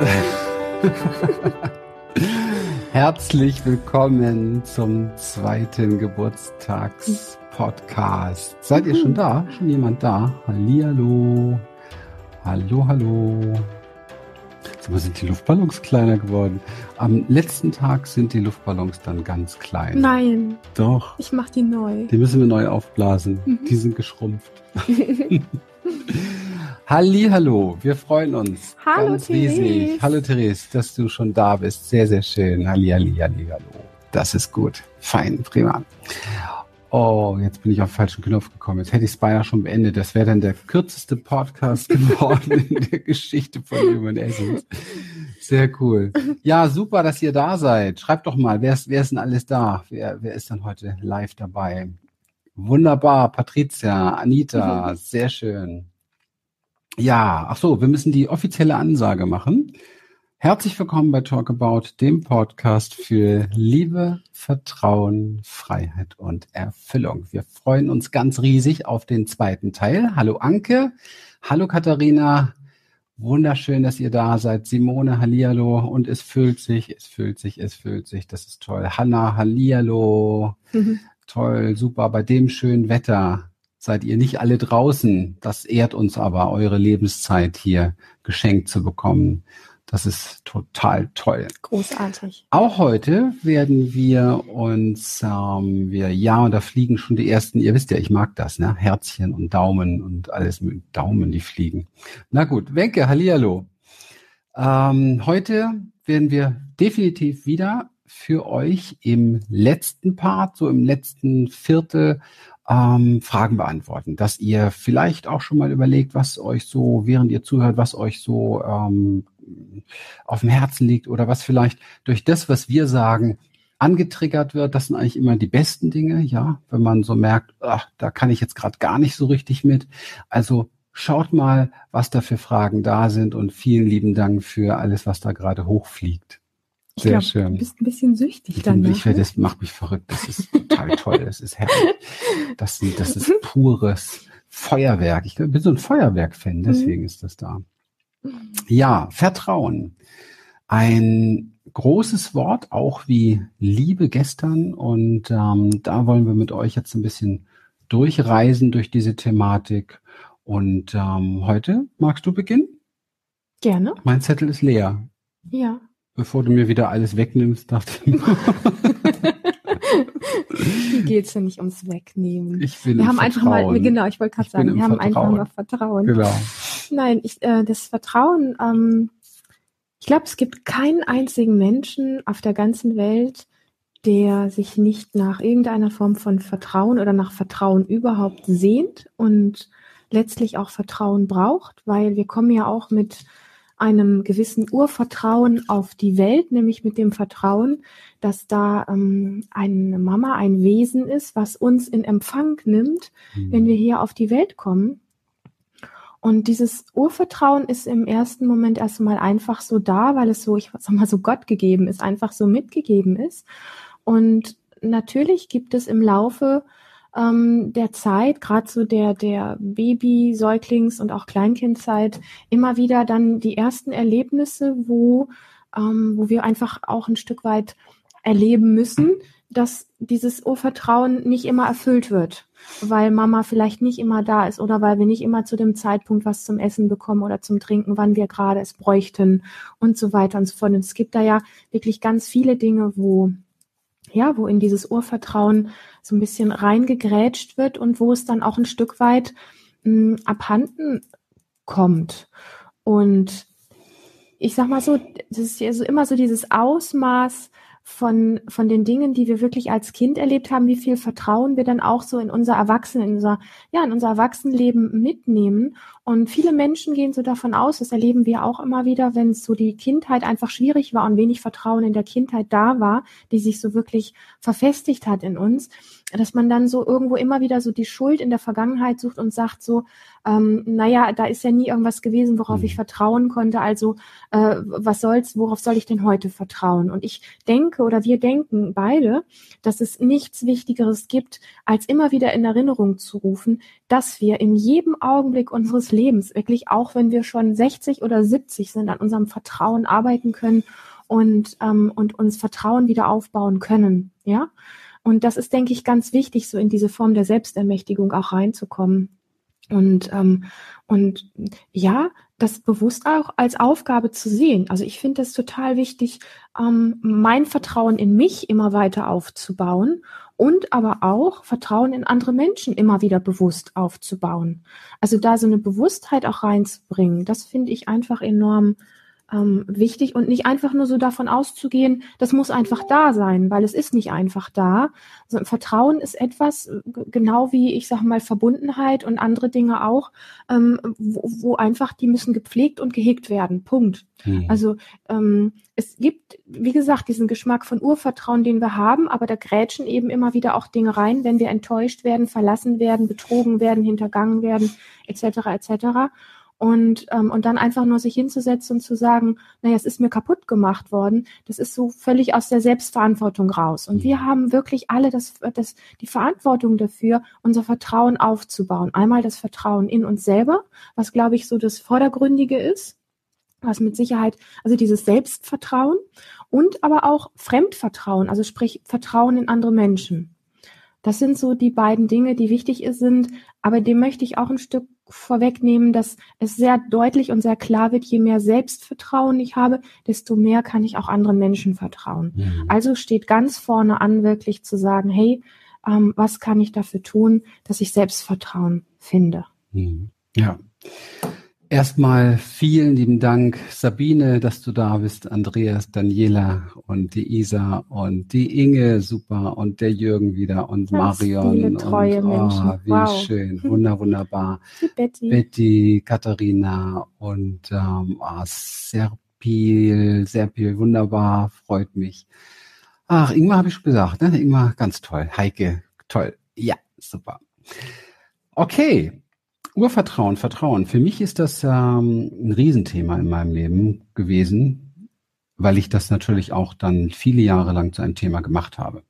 Herzlich willkommen zum zweiten Geburtstagspodcast. Seid ihr schon da? Schon jemand da? Hallihallo. Hallo, hallo. So sind die Luftballons kleiner geworden. Am letzten Tag sind die Luftballons dann ganz klein. Nein. Doch. Ich mach die neu. Die müssen wir neu aufblasen. Mhm. Die sind geschrumpft. Halli, hallo, wir freuen uns. Hallo ganz Therese. riesig. Hallo Therese, dass du schon da bist. Sehr, sehr schön. Halli, halli, halli, hallo. Das ist gut. Fein, prima. Oh, jetzt bin ich auf den falschen Knopf gekommen. Jetzt hätte ich es beinahe schon beendet. Das wäre dann der kürzeste Podcast geworden in der Geschichte von Human Essence. Sehr cool. Ja, super, dass ihr da seid. Schreibt doch mal, wer ist, wer ist denn alles da? Wer, wer ist dann heute live dabei? Wunderbar, Patricia, Anita, sehr schön. Ja, ach so, wir müssen die offizielle Ansage machen. Herzlich willkommen bei Talk About, dem Podcast für Liebe, Vertrauen, Freiheit und Erfüllung. Wir freuen uns ganz riesig auf den zweiten Teil. Hallo Anke, hallo Katharina, wunderschön, dass ihr da seid. Simone, hallihallo und es füllt sich, es füllt sich, es füllt sich. Das ist toll. Hanna, hallihallo. Mhm. Toll, super, bei dem schönen Wetter seid ihr nicht alle draußen. Das ehrt uns aber, eure Lebenszeit hier geschenkt zu bekommen. Das ist total toll. Großartig. Auch heute werden wir uns, ähm, wir, ja, und da fliegen schon die ersten, ihr wisst ja, ich mag das, ne? Herzchen und Daumen und alles mit Daumen, die fliegen. Na gut, Wenke, hallihallo. Ähm, heute werden wir definitiv wieder für euch im letzten Part, so im letzten Viertel, ähm, Fragen beantworten, dass ihr vielleicht auch schon mal überlegt, was euch so, während ihr zuhört, was euch so ähm, auf dem Herzen liegt oder was vielleicht durch das, was wir sagen, angetriggert wird. Das sind eigentlich immer die besten Dinge, ja, wenn man so merkt, ach, da kann ich jetzt gerade gar nicht so richtig mit. Also schaut mal, was da für Fragen da sind und vielen lieben Dank für alles, was da gerade hochfliegt. Sehr glaub, schön. Du bist ein bisschen süchtig dann. Ich, ne? das macht mich verrückt. Das ist total toll. Das ist herrlich. Das, das ist pures Feuerwerk. Ich bin so ein Feuerwerk-Fan, mhm. deswegen mhm. ist das da. Ja, Vertrauen. Ein großes Wort, auch wie Liebe gestern. Und ähm, da wollen wir mit euch jetzt ein bisschen durchreisen durch diese Thematik. Und ähm, heute magst du beginnen? Gerne. Mein Zettel ist leer. Ja bevor du mir wieder alles wegnimmst, dachte ich. Hier geht es ja nicht ums Wegnehmen. Ich will wir haben Vertrauen. einfach mal, genau, ich wollte gerade sagen, wir haben Vertrauen. einfach mal Vertrauen. Genau. Nein, ich, äh, das Vertrauen, ähm, ich glaube, es gibt keinen einzigen Menschen auf der ganzen Welt, der sich nicht nach irgendeiner Form von Vertrauen oder nach Vertrauen überhaupt sehnt und letztlich auch Vertrauen braucht, weil wir kommen ja auch mit einem gewissen Urvertrauen auf die Welt, nämlich mit dem Vertrauen, dass da ähm, eine Mama ein Wesen ist, was uns in Empfang nimmt, mhm. wenn wir hier auf die Welt kommen. Und dieses Urvertrauen ist im ersten Moment erstmal einfach so da, weil es so, ich sag mal, so Gott gegeben ist, einfach so mitgegeben ist. Und natürlich gibt es im Laufe ähm, der Zeit, gerade so der, der Baby-, Säuglings- und auch Kleinkindzeit, immer wieder dann die ersten Erlebnisse, wo, ähm, wo wir einfach auch ein Stück weit erleben müssen, dass dieses Urvertrauen nicht immer erfüllt wird, weil Mama vielleicht nicht immer da ist oder weil wir nicht immer zu dem Zeitpunkt was zum Essen bekommen oder zum Trinken, wann wir gerade es bräuchten und so weiter und so fort. Und es gibt da ja wirklich ganz viele Dinge, wo ja, wo in dieses Urvertrauen so ein bisschen reingegrätscht wird und wo es dann auch ein Stück weit mh, hm, abhanden kommt. Und ich sag mal so, das ist ja so immer so dieses Ausmaß von, von den Dingen, die wir wirklich als Kind erlebt haben, wie viel Vertrauen wir dann auch so in unser Erwachsenen, in unser, ja, in unser Erwachsenenleben mitnehmen. Und viele Menschen gehen so davon aus, das erleben wir auch immer wieder, wenn es so die Kindheit einfach schwierig war und wenig Vertrauen in der Kindheit da war, die sich so wirklich verfestigt hat in uns, dass man dann so irgendwo immer wieder so die Schuld in der Vergangenheit sucht und sagt so, ähm, naja, da ist ja nie irgendwas gewesen, worauf mhm. ich vertrauen konnte. Also äh, was soll's, worauf soll ich denn heute vertrauen? Und ich denke oder wir denken beide, dass es nichts Wichtigeres gibt, als immer wieder in Erinnerung zu rufen, dass wir in jedem Augenblick unseres Lebens, wirklich auch wenn wir schon 60 oder 70 sind, an unserem Vertrauen arbeiten können und, ähm, und uns Vertrauen wieder aufbauen können. Ja. Und das ist, denke ich, ganz wichtig, so in diese Form der Selbstermächtigung auch reinzukommen. Und, ähm, und ja, das bewusst auch als Aufgabe zu sehen. Also ich finde es total wichtig, ähm, mein Vertrauen in mich immer weiter aufzubauen und aber auch Vertrauen in andere Menschen immer wieder bewusst aufzubauen. Also da so eine Bewusstheit auch reinzubringen, das finde ich einfach enorm ähm, wichtig und nicht einfach nur so davon auszugehen, das muss einfach da sein, weil es ist nicht einfach da. Also Vertrauen ist etwas, äh, genau wie ich sage mal Verbundenheit und andere Dinge auch, ähm, wo, wo, einfach die müssen gepflegt und gehegt werden. Punkt. Mhm. Also ähm, es gibt, wie gesagt, diesen Geschmack von Urvertrauen, den wir haben, aber da grätschen eben immer wieder auch Dinge rein, wenn wir enttäuscht werden, verlassen werden, betrogen werden, hintergangen werden, etc. etc und, ähm, und dann einfach nur sich hinzusetzen und zu sagen, naja, es ist mir kaputt gemacht worden, das ist so völlig aus der Selbstverantwortung raus. Und wir haben wirklich alle das, das, die Verantwortung dafür, unser Vertrauen aufzubauen. Einmal das Vertrauen in uns selber, was, glaube ich, so das Vordergründige ist, was mit Sicherheit, also dieses Selbstvertrauen und aber auch Fremdvertrauen, also sprich Vertrauen in andere Menschen. Das sind so die beiden Dinge, die wichtig sind, aber dem möchte ich auch ein Stück vorwegnehmen, dass es sehr deutlich und sehr klar wird, je mehr Selbstvertrauen ich habe, desto mehr kann ich auch anderen Menschen vertrauen. Mhm. Also steht ganz vorne an, wirklich zu sagen, hey, ähm, was kann ich dafür tun, dass ich Selbstvertrauen finde? Mhm. Ja. Erstmal vielen lieben Dank, Sabine, dass du da bist, Andreas, Daniela und die Isa und die Inge, super, und der Jürgen wieder und Ganz Marion. Viele treue und, Menschen. Oh, wie wow. schön, wunder, wunderbar. Betty. Betty, Katharina und ähm, oh, Serpil, Serpil, wunderbar, freut mich. Ach, Ingmar habe ich schon gesagt, ne? Ingmar, ganz toll. Heike, toll. Ja, super. Okay, Urvertrauen, Vertrauen. Für mich ist das ähm, ein Riesenthema in meinem Leben gewesen, weil ich das natürlich auch dann viele Jahre lang zu einem Thema gemacht habe.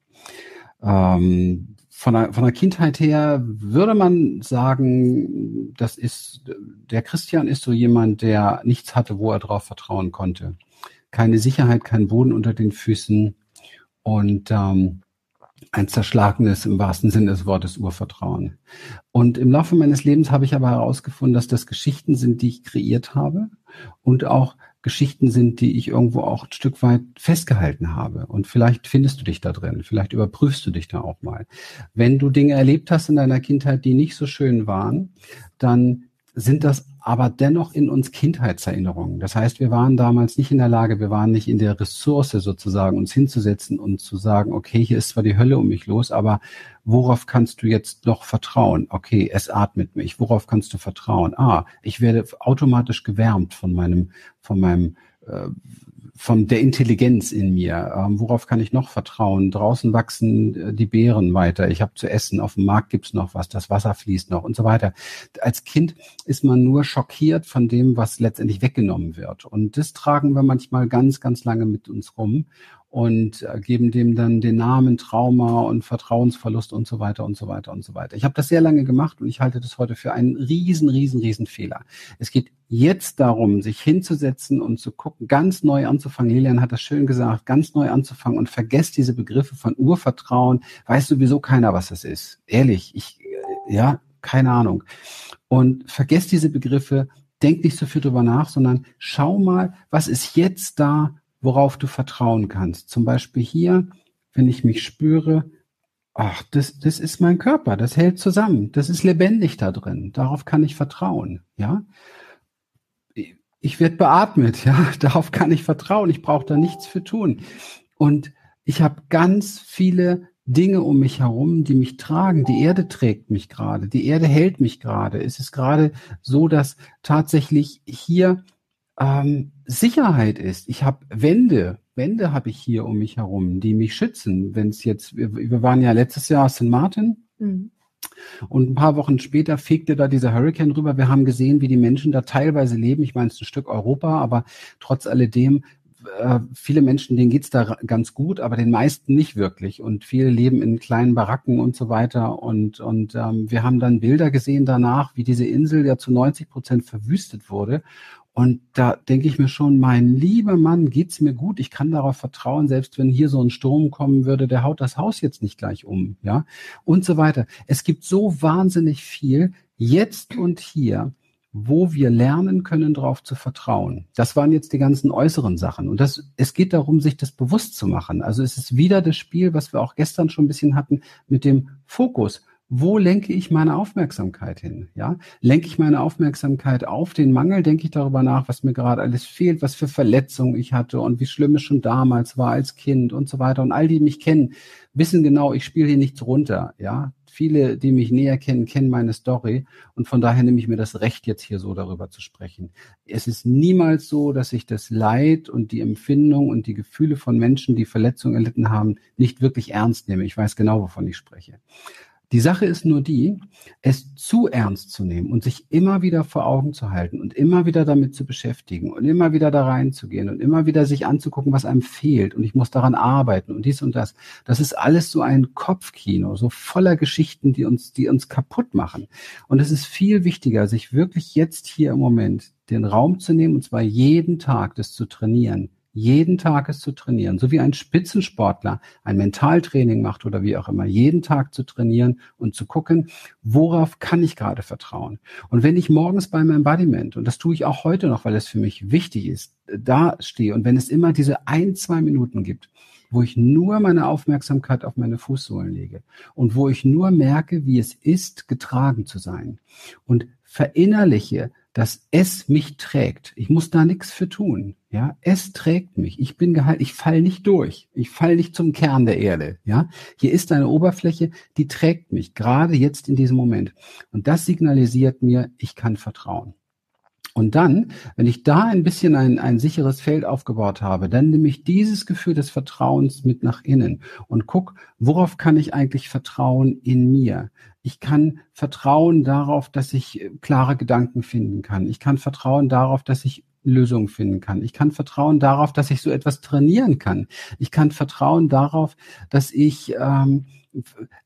Ähm, von, der, von der Kindheit her würde man sagen, das ist, der Christian ist so jemand, der nichts hatte, wo er drauf vertrauen konnte. Keine Sicherheit, kein Boden unter den Füßen und ähm, ein zerschlagenes im wahrsten Sinne des Wortes Urvertrauen. Und im Laufe meines Lebens habe ich aber herausgefunden, dass das Geschichten sind, die ich kreiert habe und auch Geschichten sind, die ich irgendwo auch ein Stück weit festgehalten habe. Und vielleicht findest du dich da drin, vielleicht überprüfst du dich da auch mal. Wenn du Dinge erlebt hast in deiner Kindheit, die nicht so schön waren, dann sind das aber dennoch in uns Kindheitserinnerungen. Das heißt, wir waren damals nicht in der Lage, wir waren nicht in der Ressource sozusagen, uns hinzusetzen und zu sagen, okay, hier ist zwar die Hölle um mich los, aber worauf kannst du jetzt noch vertrauen? Okay, es atmet mich. Worauf kannst du vertrauen? Ah, ich werde automatisch gewärmt von meinem, von meinem äh, von der Intelligenz in mir. Ähm, worauf kann ich noch vertrauen? Draußen wachsen äh, die Beeren weiter. Ich habe zu essen. Auf dem Markt gibt's noch was. Das Wasser fließt noch und so weiter. Als Kind ist man nur schockiert von dem, was letztendlich weggenommen wird. Und das tragen wir manchmal ganz, ganz lange mit uns rum und äh, geben dem dann den Namen Trauma und Vertrauensverlust und so weiter und so weiter und so weiter. Ich habe das sehr lange gemacht und ich halte das heute für einen riesen, riesen, riesen Fehler. Es geht jetzt darum, sich hinzusetzen und zu gucken, ganz neu anzufangen. Lilian hat das schön gesagt, ganz neu anzufangen und vergesst diese Begriffe von Urvertrauen. Weiß sowieso keiner, was das ist. Ehrlich, ich, äh, ja, keine Ahnung. Und vergesst diese Begriffe, denk nicht so viel drüber nach, sondern schau mal, was ist jetzt da, worauf du vertrauen kannst. Zum Beispiel hier, wenn ich mich spüre, ach, das, das ist mein Körper, das hält zusammen, das ist lebendig da drin, darauf kann ich vertrauen, ja. Ich werde beatmet, ja, darauf kann ich vertrauen, ich brauche da nichts für tun. Und ich habe ganz viele Dinge um mich herum, die mich tragen. Die Erde trägt mich gerade, die Erde hält mich gerade. Es ist gerade so, dass tatsächlich hier ähm, Sicherheit ist. Ich habe Wände, Wände habe ich hier um mich herum, die mich schützen. Wenn es jetzt, wir, waren ja letztes Jahr St. Martin. Mhm. Und ein paar Wochen später fegte da dieser Hurricane rüber. Wir haben gesehen, wie die Menschen da teilweise leben. Ich meine, es ist ein Stück Europa, aber trotz alledem äh, viele Menschen, denen geht's da ganz gut, aber den meisten nicht wirklich. Und viele leben in kleinen Baracken und so weiter. Und, und ähm, wir haben dann Bilder gesehen danach, wie diese Insel ja zu 90 Prozent verwüstet wurde. Und da denke ich mir schon, mein lieber Mann, geht's mir gut? Ich kann darauf vertrauen, selbst wenn hier so ein Sturm kommen würde, der haut das Haus jetzt nicht gleich um, ja? Und so weiter. Es gibt so wahnsinnig viel jetzt und hier, wo wir lernen können, darauf zu vertrauen. Das waren jetzt die ganzen äußeren Sachen. Und das, es geht darum, sich das bewusst zu machen. Also es ist wieder das Spiel, was wir auch gestern schon ein bisschen hatten, mit dem Fokus. Wo lenke ich meine Aufmerksamkeit hin? Ja, lenke ich meine Aufmerksamkeit auf den Mangel? Denke ich darüber nach, was mir gerade alles fehlt, was für Verletzungen ich hatte und wie schlimm es schon damals war als Kind und so weiter. Und all die mich kennen, wissen genau, ich spiele hier nichts runter. Ja, viele, die mich näher kennen, kennen meine Story und von daher nehme ich mir das Recht, jetzt hier so darüber zu sprechen. Es ist niemals so, dass ich das Leid und die Empfindung und die Gefühle von Menschen, die Verletzungen erlitten haben, nicht wirklich ernst nehme. Ich weiß genau, wovon ich spreche. Die Sache ist nur die, es zu ernst zu nehmen und sich immer wieder vor Augen zu halten und immer wieder damit zu beschäftigen und immer wieder da reinzugehen und immer wieder sich anzugucken, was einem fehlt und ich muss daran arbeiten und dies und das. Das ist alles so ein Kopfkino, so voller Geschichten, die uns, die uns kaputt machen. Und es ist viel wichtiger, sich wirklich jetzt hier im Moment den Raum zu nehmen und zwar jeden Tag das zu trainieren jeden Tag es zu trainieren, so wie ein Spitzensportler ein Mentaltraining macht oder wie auch immer, jeden Tag zu trainieren und zu gucken, worauf kann ich gerade vertrauen. Und wenn ich morgens beim Embodiment, und das tue ich auch heute noch, weil es für mich wichtig ist, da stehe und wenn es immer diese ein, zwei Minuten gibt, wo ich nur meine Aufmerksamkeit auf meine Fußsohlen lege und wo ich nur merke, wie es ist, getragen zu sein und verinnerliche, dass es mich trägt. Ich muss da nichts für tun. Ja, es trägt mich. Ich bin geheilt. Ich fall nicht durch. Ich fall nicht zum Kern der Erde. Ja, hier ist eine Oberfläche, die trägt mich gerade jetzt in diesem Moment. Und das signalisiert mir, ich kann vertrauen. Und dann, wenn ich da ein bisschen ein, ein sicheres Feld aufgebaut habe, dann nehme ich dieses Gefühl des Vertrauens mit nach innen und guck, worauf kann ich eigentlich vertrauen in mir? Ich kann vertrauen darauf, dass ich äh, klare Gedanken finden kann. Ich kann vertrauen darauf, dass ich Lösungen finden kann. Ich kann vertrauen darauf, dass ich so etwas trainieren kann. Ich kann vertrauen darauf, dass ich ähm,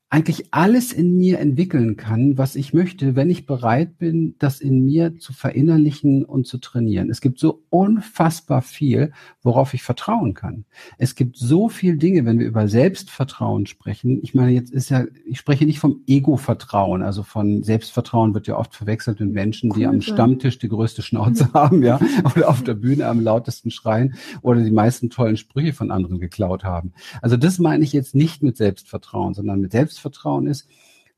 eigentlich alles in mir entwickeln kann, was ich möchte, wenn ich bereit bin, das in mir zu verinnerlichen und zu trainieren. Es gibt so unfassbar viel, worauf ich vertrauen kann. Es gibt so viel Dinge, wenn wir über Selbstvertrauen sprechen. Ich meine, jetzt ist ja, ich spreche nicht vom Ego-Vertrauen, also von Selbstvertrauen wird ja oft verwechselt mit Menschen, die am Stammtisch die größte Schnauze haben, ja, oder auf der Bühne am lautesten schreien oder die meisten tollen Sprüche von anderen geklaut haben. Also das meine ich jetzt nicht mit Selbstvertrauen, sondern mit Selbstvertrauen Selbstvertrauen ist,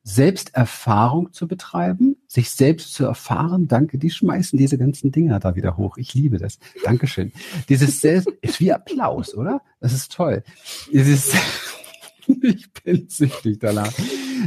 Selbsterfahrung zu betreiben, sich selbst zu erfahren. Danke, die schmeißen diese ganzen Dinger da wieder hoch. Ich liebe das. Dankeschön. Dieses Selbst ist wie Applaus, oder? Das ist toll. Dieses, ich bin süchtig danach.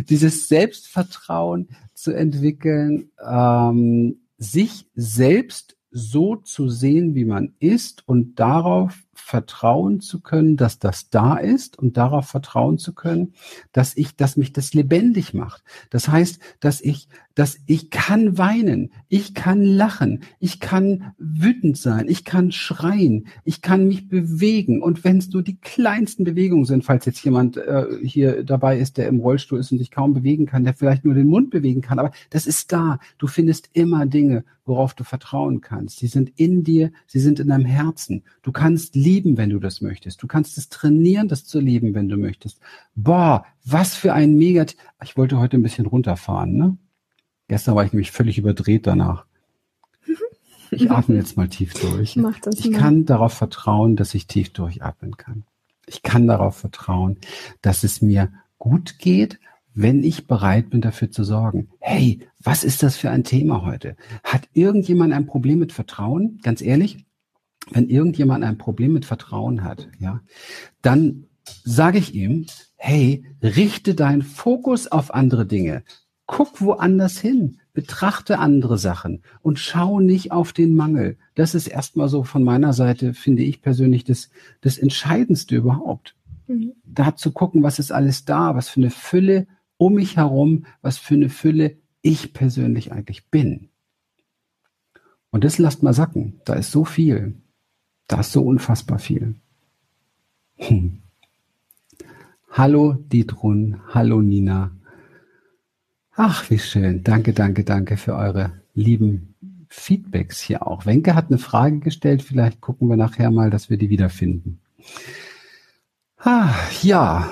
Dieses Selbstvertrauen zu entwickeln, ähm, sich selbst so zu sehen, wie man ist und darauf vertrauen zu können, dass das da ist und darauf vertrauen zu können, dass ich, dass mich das lebendig macht. Das heißt, dass ich, dass ich kann weinen, ich kann lachen, ich kann wütend sein, ich kann schreien, ich kann mich bewegen und wenn es nur die kleinsten Bewegungen sind, falls jetzt jemand äh, hier dabei ist, der im Rollstuhl ist und sich kaum bewegen kann, der vielleicht nur den Mund bewegen kann, aber das ist da. Du findest immer Dinge, worauf du vertrauen kannst. Sie sind in dir, sie sind in deinem Herzen. Du kannst lieben, wenn du das möchtest. Du kannst es trainieren, das zu lieben, wenn du möchtest. Boah, was für ein mega. Ich wollte heute ein bisschen runterfahren, ne? Gestern war ich nämlich völlig überdreht danach. Ich atme jetzt mal tief durch. Mach das ich mal. kann darauf vertrauen, dass ich tief durchatmen kann. Ich kann darauf vertrauen, dass es mir gut geht, wenn ich bereit bin, dafür zu sorgen. Hey, was ist das für ein Thema heute? Hat irgendjemand ein Problem mit Vertrauen? Ganz ehrlich, wenn irgendjemand ein Problem mit Vertrauen hat, ja, dann sage ich ihm, hey, richte deinen Fokus auf andere Dinge. Guck woanders hin. betrachte andere Sachen und schau nicht auf den Mangel. Das ist erstmal so von meiner Seite, finde ich persönlich, das, das Entscheidendste überhaupt. Mhm. Da zu gucken, was ist alles da, was für eine Fülle um mich herum, was für eine Fülle ich persönlich eigentlich bin. Und das lasst mal sacken. Da ist so viel. Da ist so unfassbar viel. Hm. Hallo Dietrun, hallo Nina. Ach, wie schön. Danke, danke, danke für eure lieben Feedbacks hier auch. Wenke hat eine Frage gestellt. Vielleicht gucken wir nachher mal, dass wir die wiederfinden. Ah, ja.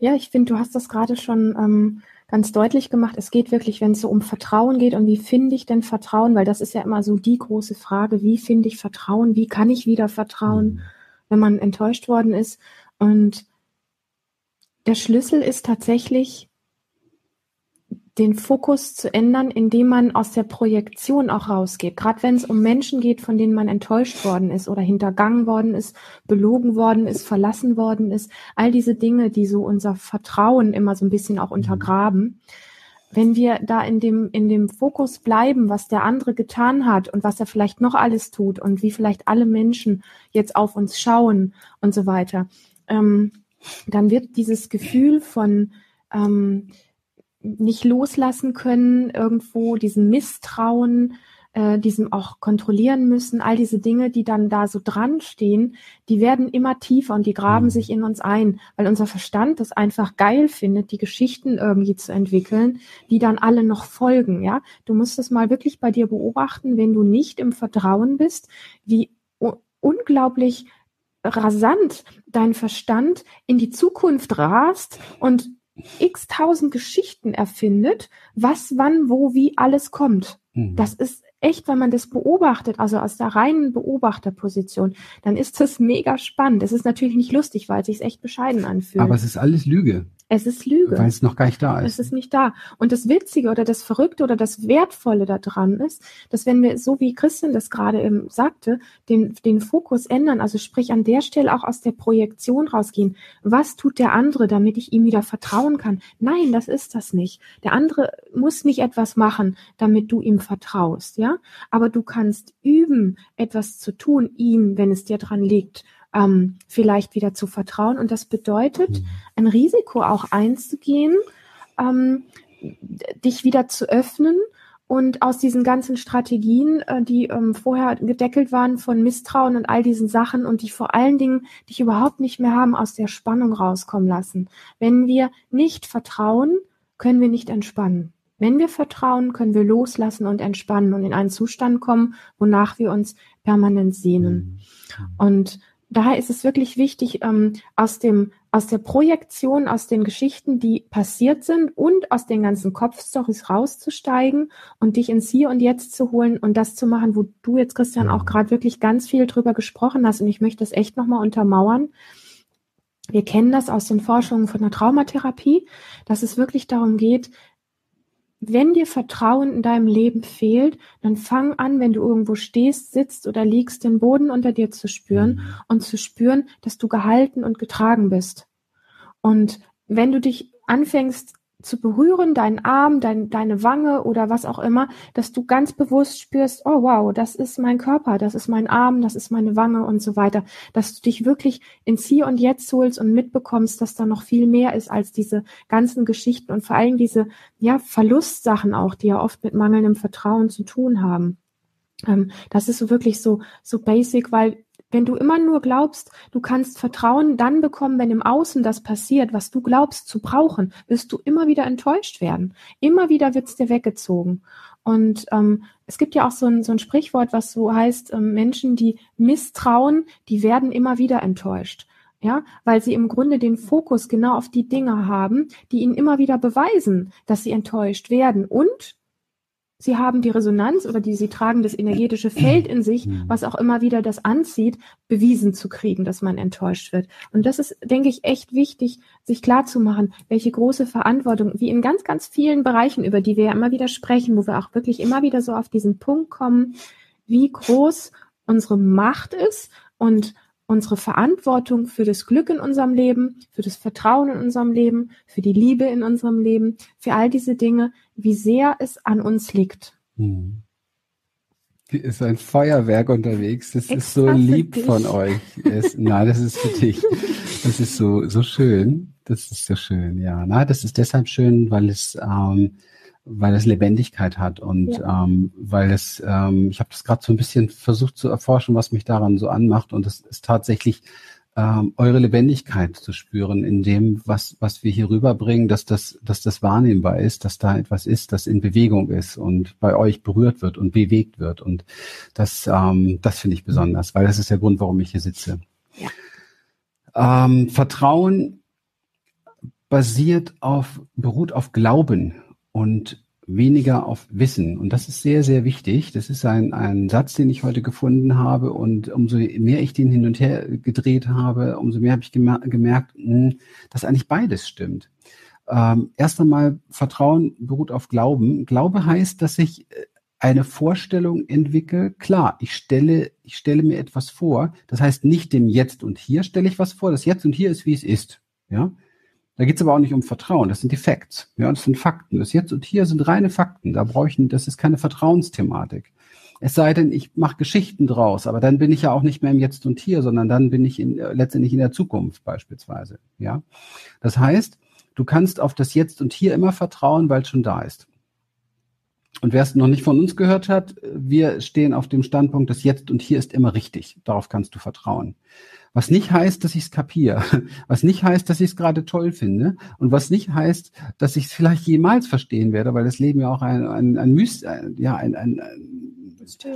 Ja, ich finde, du hast das gerade schon ähm, ganz deutlich gemacht. Es geht wirklich, wenn es so um Vertrauen geht und wie finde ich denn Vertrauen, weil das ist ja immer so die große Frage, wie finde ich Vertrauen, wie kann ich wieder vertrauen, mhm. wenn man enttäuscht worden ist. Und der Schlüssel ist tatsächlich, den Fokus zu ändern, indem man aus der Projektion auch rausgeht. Gerade wenn es um Menschen geht, von denen man enttäuscht worden ist oder hintergangen worden ist, belogen worden ist, verlassen worden ist. All diese Dinge, die so unser Vertrauen immer so ein bisschen auch untergraben. Wenn wir da in dem, in dem Fokus bleiben, was der andere getan hat und was er vielleicht noch alles tut und wie vielleicht alle Menschen jetzt auf uns schauen und so weiter, ähm, dann wird dieses Gefühl von, ähm, nicht loslassen können, irgendwo diesen Misstrauen, äh, diesem auch kontrollieren müssen, all diese Dinge, die dann da so dran stehen, die werden immer tiefer und die graben mhm. sich in uns ein, weil unser Verstand das einfach geil findet, die Geschichten irgendwie zu entwickeln, die dann alle noch folgen, ja. Du musst es mal wirklich bei dir beobachten, wenn du nicht im Vertrauen bist, wie unglaublich rasant dein Verstand in die Zukunft rast und x tausend Geschichten erfindet, was, wann, wo, wie alles kommt. Mhm. Das ist echt, wenn man das beobachtet, also aus der reinen Beobachterposition, dann ist das mega spannend. Es ist natürlich nicht lustig, weil es sich echt bescheiden anfühlt. Aber es ist alles Lüge. Es ist Lüge. Weil es noch gar nicht da ist. Es ist nicht da. Und das Witzige oder das Verrückte oder das Wertvolle daran ist, dass wenn wir, so wie Christian das gerade eben sagte, den, den Fokus ändern, also sprich an der Stelle auch aus der Projektion rausgehen, was tut der andere, damit ich ihm wieder vertrauen kann? Nein, das ist das nicht. Der andere muss nicht etwas machen, damit du ihm vertraust, ja? Aber du kannst üben, etwas zu tun, ihm, wenn es dir dran liegt ähm, vielleicht wieder zu vertrauen. Und das bedeutet, mhm. ein Risiko auch einzugehen, ähm, dich wieder zu öffnen und aus diesen ganzen Strategien, äh, die ähm, vorher gedeckelt waren von Misstrauen und all diesen Sachen und die vor allen Dingen dich überhaupt nicht mehr haben, aus der Spannung rauskommen lassen. Wenn wir nicht vertrauen, können wir nicht entspannen. Wenn wir vertrauen, können wir loslassen und entspannen und in einen Zustand kommen, wonach wir uns permanent sehnen. Mhm. Und daher ist es wirklich wichtig, ähm, aus dem aus der Projektion, aus den Geschichten, die passiert sind und aus den ganzen Kopfstories rauszusteigen und dich ins Hier und Jetzt zu holen und das zu machen, wo du jetzt, Christian, auch gerade wirklich ganz viel drüber gesprochen hast. Und ich möchte das echt nochmal untermauern. Wir kennen das aus den Forschungen von der Traumatherapie, dass es wirklich darum geht, wenn dir Vertrauen in deinem Leben fehlt, dann fang an, wenn du irgendwo stehst, sitzt oder liegst, den Boden unter dir zu spüren mhm. und zu spüren, dass du gehalten und getragen bist. Und wenn du dich anfängst zu berühren, deinen Arm, dein, deine Wange oder was auch immer, dass du ganz bewusst spürst, oh wow, das ist mein Körper, das ist mein Arm, das ist meine Wange und so weiter, dass du dich wirklich ins Hier und Jetzt holst und mitbekommst, dass da noch viel mehr ist als diese ganzen Geschichten und vor allem diese ja Verlustsachen auch, die ja oft mit mangelndem Vertrauen zu tun haben. Ähm, das ist so wirklich so so basic, weil wenn du immer nur glaubst, du kannst Vertrauen dann bekommen, wenn im Außen das passiert, was du glaubst zu brauchen, wirst du immer wieder enttäuscht werden. Immer wieder wird es dir weggezogen. Und ähm, es gibt ja auch so ein, so ein Sprichwort, was so heißt, ähm, Menschen, die misstrauen, die werden immer wieder enttäuscht. Ja, weil sie im Grunde den Fokus genau auf die Dinge haben, die ihnen immer wieder beweisen, dass sie enttäuscht werden und sie haben die Resonanz oder die, sie tragen das energetische Feld in sich, mhm. was auch immer wieder das anzieht, bewiesen zu kriegen, dass man enttäuscht wird. Und das ist, denke ich, echt wichtig, sich klar zu machen, welche große Verantwortung, wie in ganz, ganz vielen Bereichen, über die wir ja immer wieder sprechen, wo wir auch wirklich immer wieder so auf diesen Punkt kommen, wie groß unsere Macht ist und unsere Verantwortung für das Glück in unserem Leben, für das Vertrauen in unserem Leben, für die Liebe in unserem Leben, für all diese Dinge, wie sehr es an uns liegt. Hm. Ist ein Feuerwerk unterwegs. Das Extra ist so lieb von euch. Es, nein, das ist für dich. Das ist so, so schön. Das ist so schön, ja. Na, das ist deshalb schön, weil es, ähm, weil es Lebendigkeit hat und ja. ähm, weil es, ähm, ich habe das gerade so ein bisschen versucht zu erforschen, was mich daran so anmacht und es ist tatsächlich ähm, eure Lebendigkeit zu spüren in dem, was, was wir hier rüberbringen, dass das, dass das wahrnehmbar ist, dass da etwas ist, das in Bewegung ist und bei euch berührt wird und bewegt wird. Und das, ähm, das finde ich besonders, weil das ist der Grund, warum ich hier sitze. Ja. Ähm, Vertrauen basiert auf, beruht auf Glauben und weniger auf Wissen. Und das ist sehr, sehr wichtig. Das ist ein, ein Satz, den ich heute gefunden habe. Und umso mehr ich den hin und her gedreht habe, umso mehr habe ich gemer gemerkt, hm, dass eigentlich beides stimmt. Ähm, erst einmal, Vertrauen beruht auf Glauben. Glaube heißt, dass ich äh, eine Vorstellung entwickle. Klar, ich stelle, ich stelle mir etwas vor. Das heißt, nicht dem Jetzt und Hier stelle ich was vor. Das Jetzt und Hier ist, wie es ist. Ja, da geht es aber auch nicht um Vertrauen, das sind die Facts. Ja, das sind Fakten. Das Jetzt und Hier sind reine Fakten. Da brauche ich, das ist keine Vertrauensthematik. Es sei denn, ich mache Geschichten draus, aber dann bin ich ja auch nicht mehr im Jetzt und Hier, sondern dann bin ich in, äh, letztendlich in der Zukunft beispielsweise. Ja, das heißt, du kannst auf das Jetzt und Hier immer vertrauen, weil es schon da ist. Und wer es noch nicht von uns gehört hat, wir stehen auf dem Standpunkt, das Jetzt und Hier ist immer richtig. Darauf kannst du vertrauen. Was nicht heißt, dass ich es kapiere. Was nicht heißt, dass ich es gerade toll finde. Und was nicht heißt, dass ich es vielleicht jemals verstehen werde, weil das Leben ja auch ein, ein, ein, Myst, ja, ein, ein,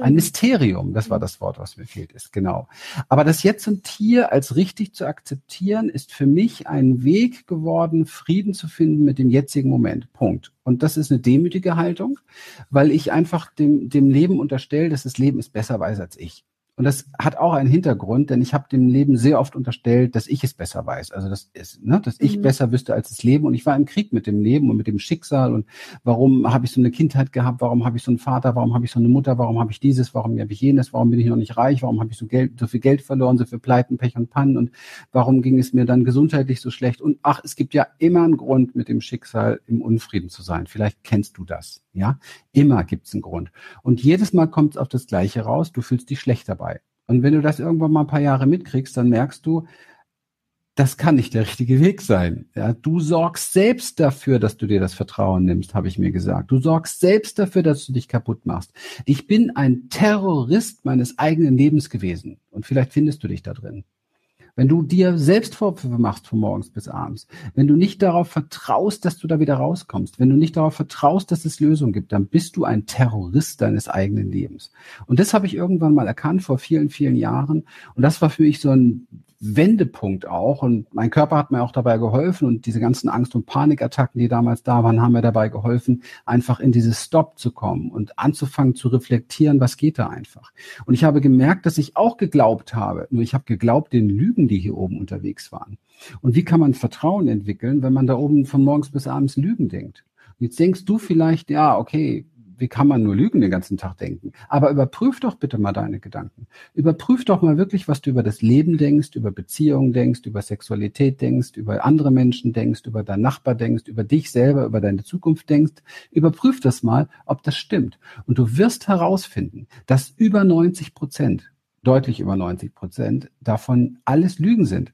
ein Mysterium, das war das Wort, was mir fehlt, ist genau. Aber das Jetzt und Hier als richtig zu akzeptieren, ist für mich ein Weg geworden, Frieden zu finden mit dem jetzigen Moment. Punkt. Und das ist eine demütige Haltung, weil ich einfach dem, dem Leben unterstelle, dass das Leben es besser weiß als ich. Und das hat auch einen Hintergrund, denn ich habe dem Leben sehr oft unterstellt, dass ich es besser weiß. Also das ist, ne, dass ich mhm. besser wüsste als das Leben. Und ich war im Krieg mit dem Leben und mit dem Schicksal. Und warum habe ich so eine Kindheit gehabt? Warum habe ich so einen Vater? Warum habe ich so eine Mutter? Warum habe ich dieses? Warum habe ich jenes? Warum bin ich noch nicht reich? Warum habe ich so Geld, so viel Geld verloren, so viel Pleiten, Pech und Pannen? Und warum ging es mir dann gesundheitlich so schlecht? Und ach, es gibt ja immer einen Grund, mit dem Schicksal im Unfrieden zu sein. Vielleicht kennst du das. Ja, immer gibt es einen Grund. Und jedes Mal kommt es auf das Gleiche raus. Du fühlst dich schlecht dabei. Und wenn du das irgendwann mal ein paar Jahre mitkriegst, dann merkst du, das kann nicht der richtige Weg sein. Ja, du sorgst selbst dafür, dass du dir das Vertrauen nimmst, habe ich mir gesagt. Du sorgst selbst dafür, dass du dich kaputt machst. Ich bin ein Terrorist meines eigenen Lebens gewesen. Und vielleicht findest du dich da drin wenn du dir selbst Vorwürfe machst von morgens bis abends, wenn du nicht darauf vertraust, dass du da wieder rauskommst, wenn du nicht darauf vertraust, dass es Lösungen gibt, dann bist du ein Terrorist deines eigenen Lebens. Und das habe ich irgendwann mal erkannt vor vielen, vielen Jahren. Und das war für mich so ein Wendepunkt auch. Und mein Körper hat mir auch dabei geholfen und diese ganzen Angst- und Panikattacken, die damals da waren, haben mir dabei geholfen, einfach in dieses Stop zu kommen und anzufangen zu reflektieren, was geht da einfach. Und ich habe gemerkt, dass ich auch geglaubt habe, nur ich habe geglaubt den Lügen, die hier oben unterwegs waren. Und wie kann man Vertrauen entwickeln, wenn man da oben von morgens bis abends Lügen denkt? Jetzt denkst du vielleicht, ja, okay, wie kann man nur Lügen den ganzen Tag denken? Aber überprüf doch bitte mal deine Gedanken. Überprüf doch mal wirklich, was du über das Leben denkst, über Beziehungen denkst, über Sexualität denkst, über andere Menschen denkst, über deinen Nachbar denkst, über dich selber, über deine Zukunft denkst. Überprüf das mal, ob das stimmt. Und du wirst herausfinden, dass über 90 Prozent, deutlich über 90 Prozent davon alles Lügen sind.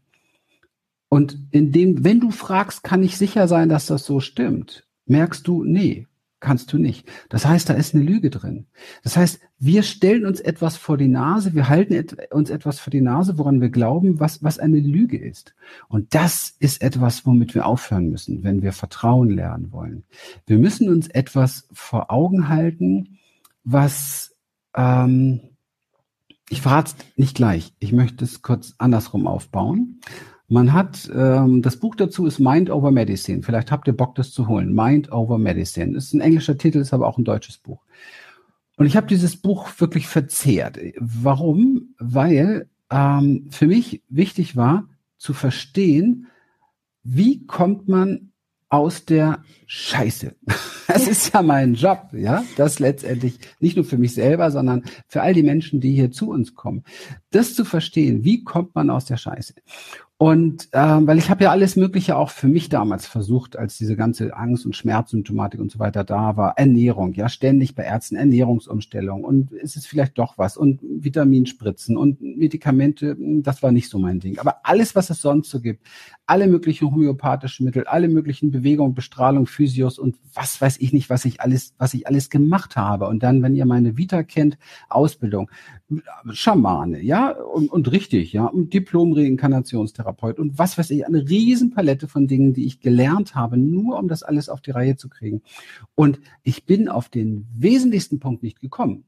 Und indem, wenn du fragst, kann ich sicher sein, dass das so stimmt, merkst du, nee, kannst du nicht. Das heißt, da ist eine Lüge drin. Das heißt, wir stellen uns etwas vor die Nase, wir halten et uns etwas vor die Nase, woran wir glauben, was, was eine Lüge ist. Und das ist etwas, womit wir aufhören müssen, wenn wir Vertrauen lernen wollen. Wir müssen uns etwas vor Augen halten, was, ähm, ich verrate es nicht gleich. Ich möchte es kurz andersrum aufbauen. Man hat, ähm, das Buch dazu ist Mind Over Medicine. Vielleicht habt ihr Bock, das zu holen. Mind Over Medicine. Ist ein englischer Titel, ist aber auch ein deutsches Buch. Und ich habe dieses Buch wirklich verzehrt. Warum? Weil ähm, für mich wichtig war, zu verstehen, wie kommt man aus der Scheiße. Das ist ja mein Job, ja, das letztendlich nicht nur für mich selber, sondern für all die Menschen, die hier zu uns kommen, das zu verstehen, wie kommt man aus der Scheiße. Und ähm, weil ich habe ja alles Mögliche auch für mich damals versucht, als diese ganze Angst- und Schmerzsymptomatik und so weiter da war. Ernährung, ja, ständig bei Ärzten Ernährungsumstellung und ist es vielleicht doch was und Vitaminspritzen und Medikamente, das war nicht so mein Ding. Aber alles, was es sonst so gibt, alle möglichen homöopathischen Mittel, alle möglichen Bewegungen, Bestrahlung, Physios und was weiß ich nicht, was ich alles, was ich alles gemacht habe. Und dann, wenn ihr meine Vita kennt, Ausbildung, Schamane, ja, und, und richtig, ja, Diplom-Reinkarnationstherapeut und was weiß ich, eine Riesenpalette von Dingen, die ich gelernt habe, nur um das alles auf die Reihe zu kriegen. Und ich bin auf den wesentlichsten Punkt nicht gekommen.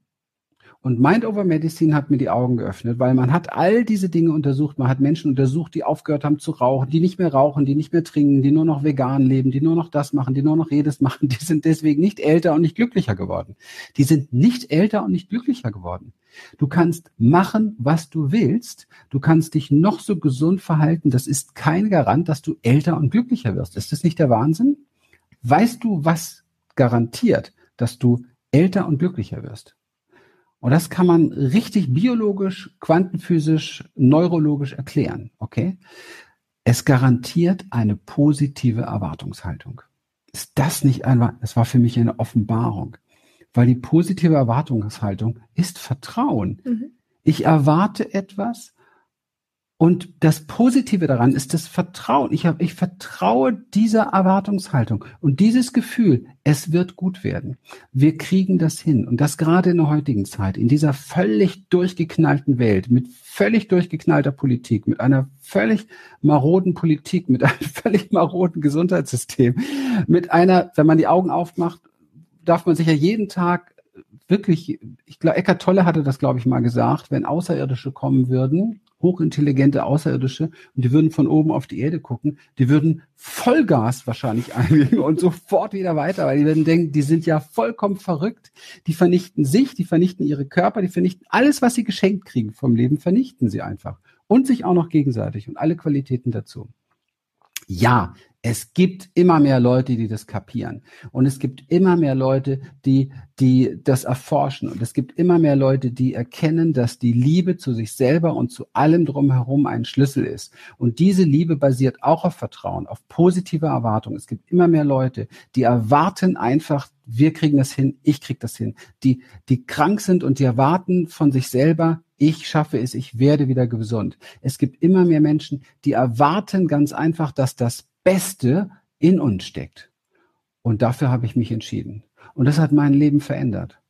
Und Mind Over Medicine hat mir die Augen geöffnet, weil man hat all diese Dinge untersucht. Man hat Menschen untersucht, die aufgehört haben zu rauchen, die nicht mehr rauchen, die nicht mehr trinken, die nur noch vegan leben, die nur noch das machen, die nur noch jedes machen. Die sind deswegen nicht älter und nicht glücklicher geworden. Die sind nicht älter und nicht glücklicher geworden. Du kannst machen, was du willst. Du kannst dich noch so gesund verhalten. Das ist kein Garant, dass du älter und glücklicher wirst. Ist das nicht der Wahnsinn? Weißt du, was garantiert, dass du älter und glücklicher wirst? Und das kann man richtig biologisch, quantenphysisch, neurologisch erklären. Okay? Es garantiert eine positive Erwartungshaltung. Ist das nicht einmal, das war für mich eine Offenbarung. Weil die positive Erwartungshaltung ist Vertrauen. Mhm. Ich erwarte etwas und das Positive daran ist das Vertrauen. Ich, hab, ich vertraue dieser Erwartungshaltung und dieses Gefühl, es wird gut werden. Wir kriegen das hin. Und das gerade in der heutigen Zeit, in dieser völlig durchgeknallten Welt, mit völlig durchgeknallter Politik, mit einer völlig maroden Politik, mit einem völlig maroden Gesundheitssystem, mit einer, wenn man die Augen aufmacht, darf man sich ja jeden Tag wirklich, ich glaube, Eckart Tolle hatte das, glaube ich, mal gesagt, wenn Außerirdische kommen würden, hochintelligente Außerirdische und die würden von oben auf die Erde gucken, die würden Vollgas wahrscheinlich einlegen und sofort wieder weiter, weil die würden denken, die sind ja vollkommen verrückt, die vernichten sich, die vernichten ihre Körper, die vernichten alles, was sie geschenkt kriegen vom Leben, vernichten sie einfach und sich auch noch gegenseitig und alle Qualitäten dazu. Ja, es gibt immer mehr Leute, die das kapieren. Und es gibt immer mehr Leute, die, die das erforschen. Und es gibt immer mehr Leute, die erkennen, dass die Liebe zu sich selber und zu allem drumherum ein Schlüssel ist. Und diese Liebe basiert auch auf Vertrauen, auf positive Erwartung. Es gibt immer mehr Leute, die erwarten einfach, wir kriegen das hin, ich krieg das hin. Die, die krank sind und die erwarten von sich selber, ich schaffe es, ich werde wieder gesund. Es gibt immer mehr Menschen, die erwarten ganz einfach, dass das Beste in uns steckt. Und dafür habe ich mich entschieden. Und das hat mein Leben verändert.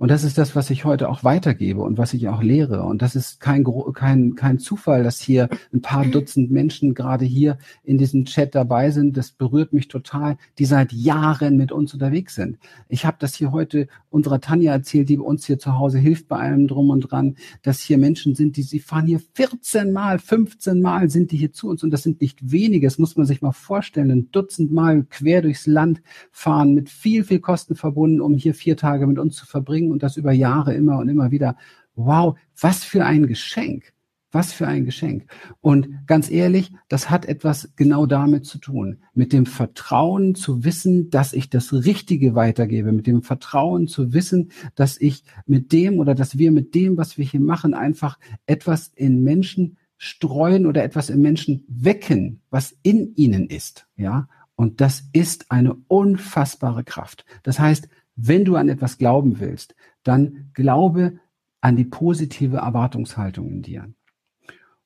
Und das ist das, was ich heute auch weitergebe und was ich auch lehre. Und das ist kein, kein, kein Zufall, dass hier ein paar Dutzend Menschen gerade hier in diesem Chat dabei sind. Das berührt mich total, die seit Jahren mit uns unterwegs sind. Ich habe das hier heute unserer Tanja erzählt, die uns hier zu Hause hilft bei allem drum und dran, dass hier Menschen sind, die sie fahren hier 14 Mal, 15 Mal sind die hier zu uns. Und das sind nicht wenige, das muss man sich mal vorstellen, ein Dutzend Mal quer durchs Land fahren, mit viel, viel Kosten verbunden, um hier vier Tage mit uns zu verbringen verbringen und das über Jahre immer und immer wieder. Wow, was für ein Geschenk. Was für ein Geschenk. Und ganz ehrlich, das hat etwas genau damit zu tun. Mit dem Vertrauen zu wissen, dass ich das Richtige weitergebe. Mit dem Vertrauen zu wissen, dass ich mit dem oder dass wir mit dem, was wir hier machen, einfach etwas in Menschen streuen oder etwas in Menschen wecken, was in ihnen ist. Ja. Und das ist eine unfassbare Kraft. Das heißt, wenn du an etwas glauben willst, dann glaube an die positive Erwartungshaltung in dir.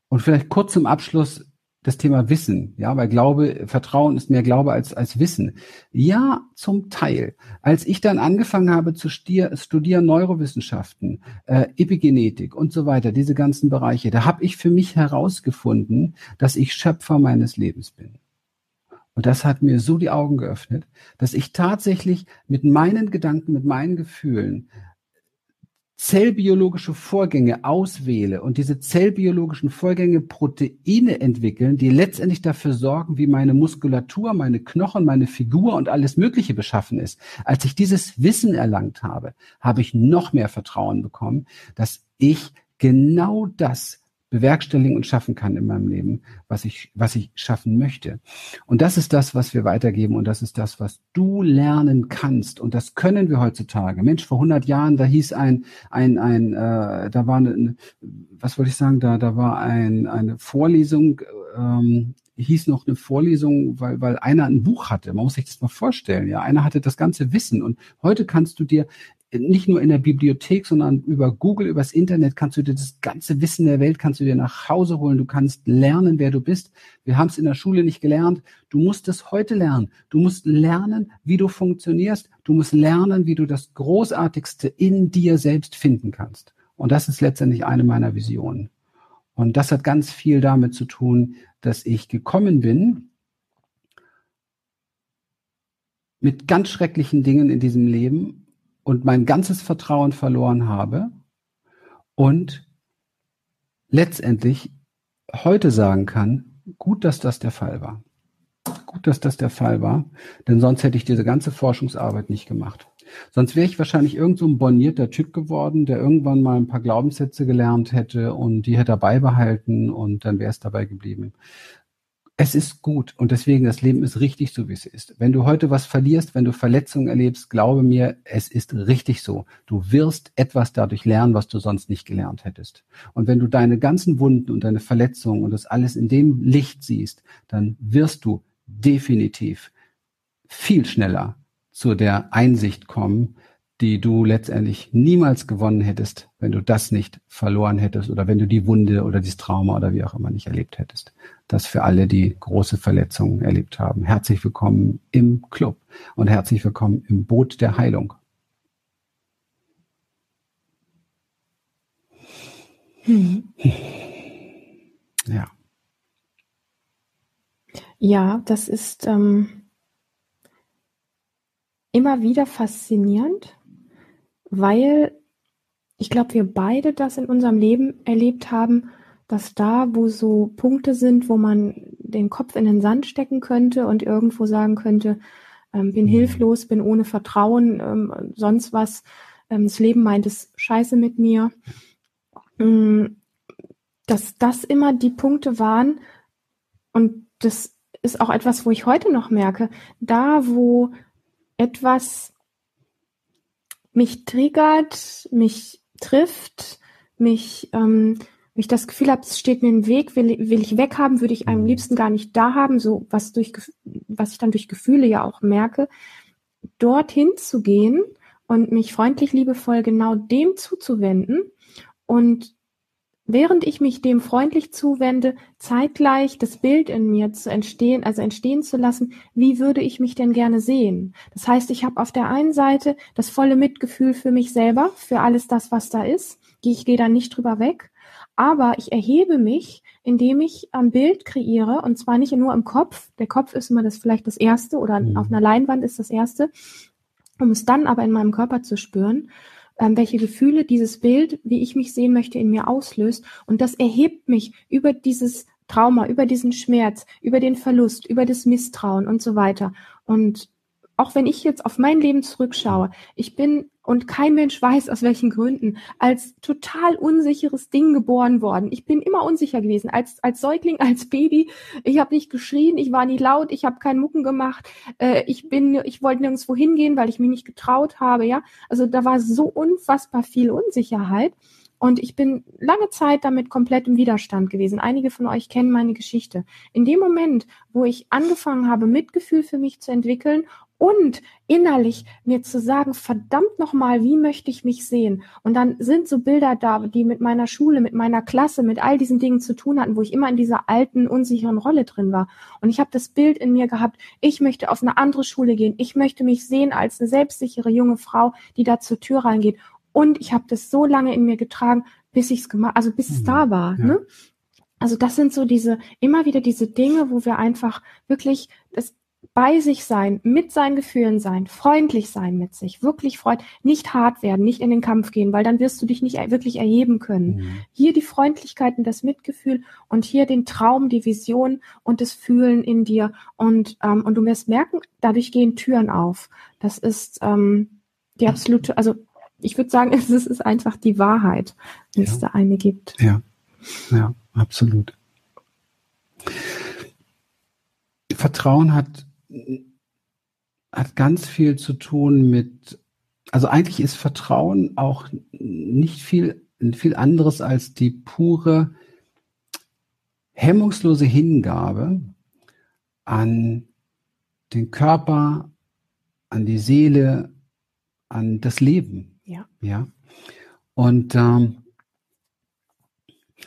Und vielleicht kurz zum Abschluss das Thema Wissen, ja, weil Glaube, Vertrauen ist mehr Glaube als, als Wissen. Ja, zum Teil. Als ich dann angefangen habe zu studieren Neurowissenschaften, äh, Epigenetik und so weiter, diese ganzen Bereiche, da habe ich für mich herausgefunden, dass ich Schöpfer meines Lebens bin. Und das hat mir so die Augen geöffnet, dass ich tatsächlich mit meinen Gedanken, mit meinen Gefühlen zellbiologische Vorgänge auswähle und diese zellbiologischen Vorgänge Proteine entwickeln, die letztendlich dafür sorgen, wie meine Muskulatur, meine Knochen, meine Figur und alles Mögliche beschaffen ist. Als ich dieses Wissen erlangt habe, habe ich noch mehr Vertrauen bekommen, dass ich genau das bewerkstelligen und schaffen kann in meinem Leben, was ich, was ich schaffen möchte. Und das ist das, was wir weitergeben und das ist das, was du lernen kannst. Und das können wir heutzutage. Mensch, vor 100 Jahren, da hieß ein, ein, ein, äh, da war eine, was wollte ich sagen, da, da war ein, eine Vorlesung, ähm, hieß noch eine Vorlesung, weil, weil einer ein Buch hatte. Man muss sich das mal vorstellen. Ja, einer hatte das ganze Wissen. Und heute kannst du dir nicht nur in der Bibliothek, sondern über Google, übers Internet kannst du dir das ganze Wissen der Welt kannst du dir nach Hause holen. Du kannst lernen, wer du bist. Wir haben es in der Schule nicht gelernt. Du musst es heute lernen. Du musst lernen, wie du funktionierst. Du musst lernen, wie du das Großartigste in dir selbst finden kannst. Und das ist letztendlich eine meiner Visionen. Und das hat ganz viel damit zu tun, dass ich gekommen bin mit ganz schrecklichen Dingen in diesem Leben und mein ganzes Vertrauen verloren habe und letztendlich heute sagen kann, gut, dass das der Fall war. Gut, dass das der Fall war, denn sonst hätte ich diese ganze Forschungsarbeit nicht gemacht. Sonst wäre ich wahrscheinlich irgend so ein bornierter Typ geworden, der irgendwann mal ein paar Glaubenssätze gelernt hätte und die hätte er beibehalten und dann wäre es dabei geblieben. Es ist gut und deswegen das Leben ist richtig so, wie es ist. Wenn du heute was verlierst, wenn du Verletzungen erlebst, glaube mir, es ist richtig so. Du wirst etwas dadurch lernen, was du sonst nicht gelernt hättest. Und wenn du deine ganzen Wunden und deine Verletzungen und das alles in dem Licht siehst, dann wirst du definitiv viel schneller zu der Einsicht kommen, die du letztendlich niemals gewonnen hättest, wenn du das nicht verloren hättest oder wenn du die Wunde oder dieses Trauma oder wie auch immer nicht erlebt hättest. Das für alle, die große Verletzungen erlebt haben. Herzlich willkommen im Club und herzlich willkommen im Boot der Heilung. Hm. Ja. Ja, das ist ähm, immer wieder faszinierend, weil ich glaube, wir beide das in unserem Leben erlebt haben, dass da, wo so Punkte sind, wo man den Kopf in den Sand stecken könnte und irgendwo sagen könnte, ähm, bin mhm. hilflos, bin ohne Vertrauen, ähm, sonst was, ähm, das Leben meint es scheiße mit mir, ähm, dass das immer die Punkte waren und das ist auch etwas, wo ich heute noch merke, da, wo etwas mich triggert, mich trifft, mich, ähm, ich das Gefühl habe, es steht mir im Weg, will, will ich weghaben, würde ich am mhm. liebsten gar nicht da haben, so was durch, was ich dann durch Gefühle ja auch merke, dorthin zu gehen und mich freundlich, liebevoll genau dem zuzuwenden und während ich mich dem freundlich zuwende, zeitgleich das Bild in mir zu entstehen, also entstehen zu lassen, wie würde ich mich denn gerne sehen? Das heißt, ich habe auf der einen Seite das volle Mitgefühl für mich selber, für alles das, was da ist. Ich gehe da nicht drüber weg. Aber ich erhebe mich, indem ich ein Bild kreiere, und zwar nicht nur im Kopf. Der Kopf ist immer das vielleicht das Erste oder mhm. auf einer Leinwand ist das Erste, um es dann aber in meinem Körper zu spüren ähm, welche Gefühle dieses Bild, wie ich mich sehen möchte, in mir auslöst. Und das erhebt mich über dieses Trauma, über diesen Schmerz, über den Verlust, über das Misstrauen und so weiter. Und auch wenn ich jetzt auf mein Leben zurückschaue, ich bin und kein Mensch weiß aus welchen Gründen als total unsicheres Ding geboren worden. Ich bin immer unsicher gewesen als als Säugling, als Baby. Ich habe nicht geschrien, ich war nie laut, ich habe keinen Mucken gemacht. Äh, ich bin ich wollte nirgendwo hingehen, weil ich mich nicht getraut habe, ja? Also da war so unfassbar viel Unsicherheit. Und ich bin lange Zeit damit komplett im Widerstand gewesen. Einige von euch kennen meine Geschichte. In dem Moment, wo ich angefangen habe, Mitgefühl für mich zu entwickeln und innerlich mir zu sagen, verdammt nochmal, wie möchte ich mich sehen? Und dann sind so Bilder da, die mit meiner Schule, mit meiner Klasse, mit all diesen Dingen zu tun hatten, wo ich immer in dieser alten, unsicheren Rolle drin war. Und ich habe das Bild in mir gehabt, ich möchte auf eine andere Schule gehen. Ich möchte mich sehen als eine selbstsichere junge Frau, die da zur Tür reingeht. Und ich habe das so lange in mir getragen, bis ich es gemacht, also bis mhm. es da war. Ja. Ne? Also das sind so diese, immer wieder diese Dinge, wo wir einfach wirklich das bei sich sein, mit seinen Gefühlen sein, freundlich sein mit sich, wirklich freut, nicht hart werden, nicht in den Kampf gehen, weil dann wirst du dich nicht wirklich erheben können. Mhm. Hier die Freundlichkeit und das Mitgefühl und hier den Traum, die Vision und das Fühlen in dir und ähm, und du wirst merken, dadurch gehen Türen auf. Das ist ähm, die absolute, also ich würde sagen, es ist einfach die Wahrheit, wenn ja. es da eine gibt. Ja, ja. absolut. Vertrauen hat, hat ganz viel zu tun mit, also eigentlich ist Vertrauen auch nicht viel, viel anderes als die pure, hemmungslose Hingabe an den Körper, an die Seele, an das Leben. Ja. Ja. Und, ähm,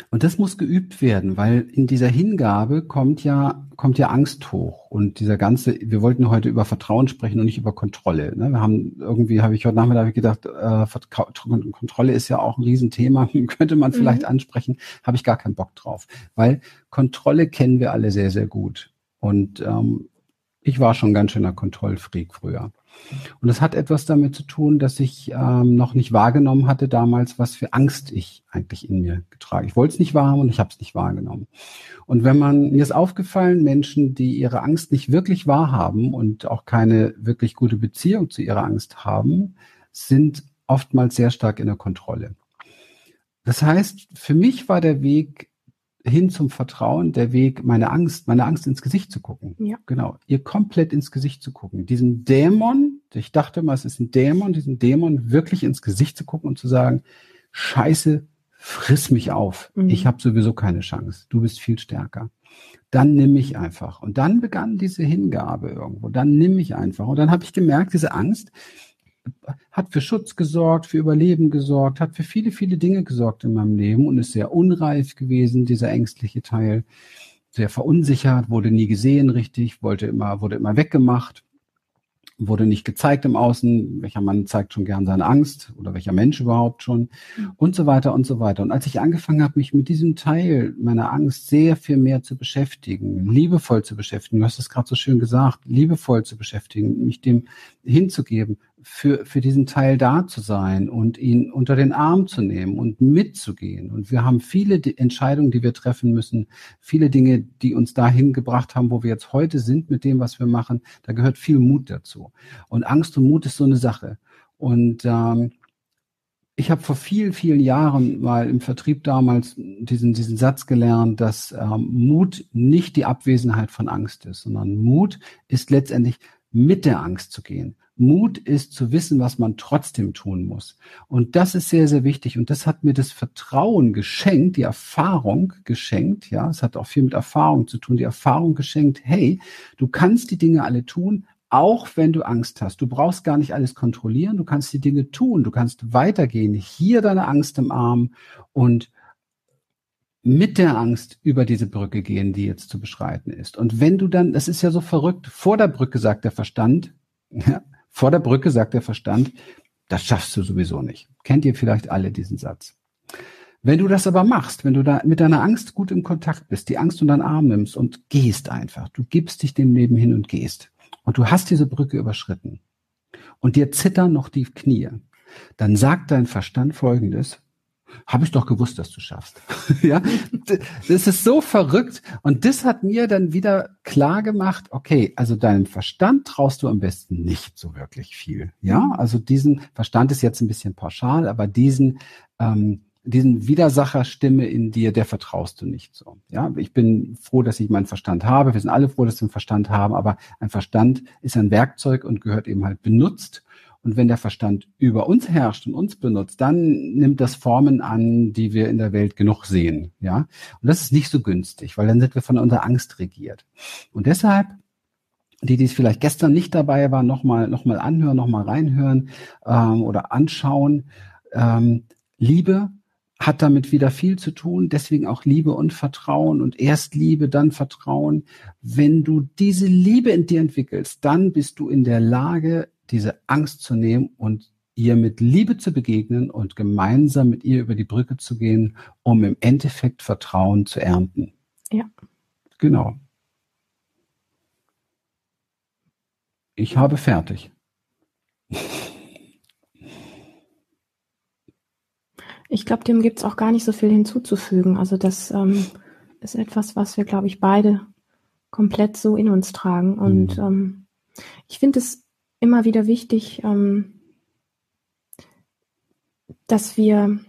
und das muss geübt werden, weil in dieser Hingabe kommt ja, kommt ja Angst hoch. Und dieser ganze, wir wollten heute über Vertrauen sprechen und nicht über Kontrolle. Ne? Wir haben irgendwie, habe ich heute Nachmittag gedacht, äh, Kontrolle ist ja auch ein Riesenthema, könnte man vielleicht mhm. ansprechen, habe ich gar keinen Bock drauf. Weil Kontrolle kennen wir alle sehr, sehr gut. Und ähm, ich war schon ganz schöner Kontrollfreak früher. Und das hat etwas damit zu tun, dass ich ähm, noch nicht wahrgenommen hatte damals, was für Angst ich eigentlich in mir getragen. Ich wollte es nicht wahrhaben und ich habe es nicht wahrgenommen. Und wenn man, mir ist aufgefallen, Menschen, die ihre Angst nicht wirklich wahrhaben und auch keine wirklich gute Beziehung zu ihrer Angst haben, sind oftmals sehr stark in der Kontrolle. Das heißt, für mich war der Weg hin zum Vertrauen der Weg, meine Angst, meine Angst ins Gesicht zu gucken. Ja. Genau, ihr komplett ins Gesicht zu gucken. Diesen Dämon, ich dachte mal, es ist ein Dämon, diesen Dämon wirklich ins Gesicht zu gucken und zu sagen, Scheiße, friss mich auf. Mhm. Ich habe sowieso keine Chance. Du bist viel stärker. Dann nimm mich einfach. Und dann begann diese Hingabe irgendwo. Dann nimm mich einfach. Und dann habe ich gemerkt, diese Angst, hat für Schutz gesorgt, für Überleben gesorgt, hat für viele, viele Dinge gesorgt in meinem Leben und ist sehr unreif gewesen, dieser ängstliche Teil. Sehr verunsichert, wurde nie gesehen richtig, wollte immer, wurde immer weggemacht wurde nicht gezeigt im Außen. Welcher Mann zeigt schon gern seine Angst oder welcher Mensch überhaupt schon mhm. und so weiter und so weiter. Und als ich angefangen habe, mich mit diesem Teil meiner Angst sehr viel mehr zu beschäftigen, liebevoll zu beschäftigen, du hast es gerade so schön gesagt, liebevoll zu beschäftigen, mich dem hinzugeben, für, für diesen Teil da zu sein und ihn unter den Arm zu nehmen und mitzugehen. Und wir haben viele Entscheidungen, die wir treffen müssen, viele Dinge, die uns dahin gebracht haben, wo wir jetzt heute sind mit dem, was wir machen. Da gehört viel Mut dazu. Und Angst und Mut ist so eine Sache. Und ähm, ich habe vor vielen, vielen Jahren mal im Vertrieb damals diesen, diesen Satz gelernt, dass ähm, Mut nicht die Abwesenheit von Angst ist, sondern Mut ist letztendlich mit der Angst zu gehen. Mut ist zu wissen, was man trotzdem tun muss. Und das ist sehr, sehr wichtig. Und das hat mir das Vertrauen geschenkt, die Erfahrung geschenkt. Ja, es hat auch viel mit Erfahrung zu tun. Die Erfahrung geschenkt. Hey, du kannst die Dinge alle tun, auch wenn du Angst hast. Du brauchst gar nicht alles kontrollieren. Du kannst die Dinge tun. Du kannst weitergehen. Hier deine Angst im Arm und mit der Angst über diese Brücke gehen, die jetzt zu beschreiten ist. Und wenn du dann, das ist ja so verrückt, vor der Brücke sagt der Verstand, ja, vor der Brücke sagt der Verstand, das schaffst du sowieso nicht. Kennt ihr vielleicht alle diesen Satz? Wenn du das aber machst, wenn du da mit deiner Angst gut im Kontakt bist, die Angst unter den Arm nimmst und gehst einfach, du gibst dich dem Leben hin und gehst und du hast diese Brücke überschritten und dir zittern noch die Knie, dann sagt dein Verstand Folgendes, habe ich doch gewusst, dass du schaffst. ja, das ist so verrückt. Und das hat mir dann wieder klar gemacht, okay, also deinem Verstand traust du am besten nicht so wirklich viel. Ja, also diesen Verstand ist jetzt ein bisschen pauschal, aber diesen, ähm, diesen Widersacherstimme in dir, der vertraust du nicht so. Ja, ich bin froh, dass ich meinen Verstand habe. Wir sind alle froh, dass wir einen Verstand haben, aber ein Verstand ist ein Werkzeug und gehört eben halt benutzt und wenn der Verstand über uns herrscht und uns benutzt, dann nimmt das Formen an, die wir in der Welt genug sehen. Ja, und das ist nicht so günstig, weil dann sind wir von unserer Angst regiert. Und deshalb die, die es vielleicht gestern nicht dabei waren, nochmal noch mal anhören, nochmal reinhören ähm, oder anschauen. Ähm, Liebe hat damit wieder viel zu tun, deswegen auch Liebe und Vertrauen und erst Liebe, dann Vertrauen. Wenn du diese Liebe in dir entwickelst, dann bist du in der Lage, diese Angst zu nehmen und ihr mit Liebe zu begegnen und gemeinsam mit ihr über die Brücke zu gehen, um im Endeffekt Vertrauen zu ernten. Ja. Genau. Ich habe fertig. Ich glaube, dem gibt es auch gar nicht so viel hinzuzufügen. Also das ähm, ist etwas, was wir, glaube ich, beide komplett so in uns tragen. Und mhm. ähm, ich finde es immer wieder wichtig, ähm, dass wir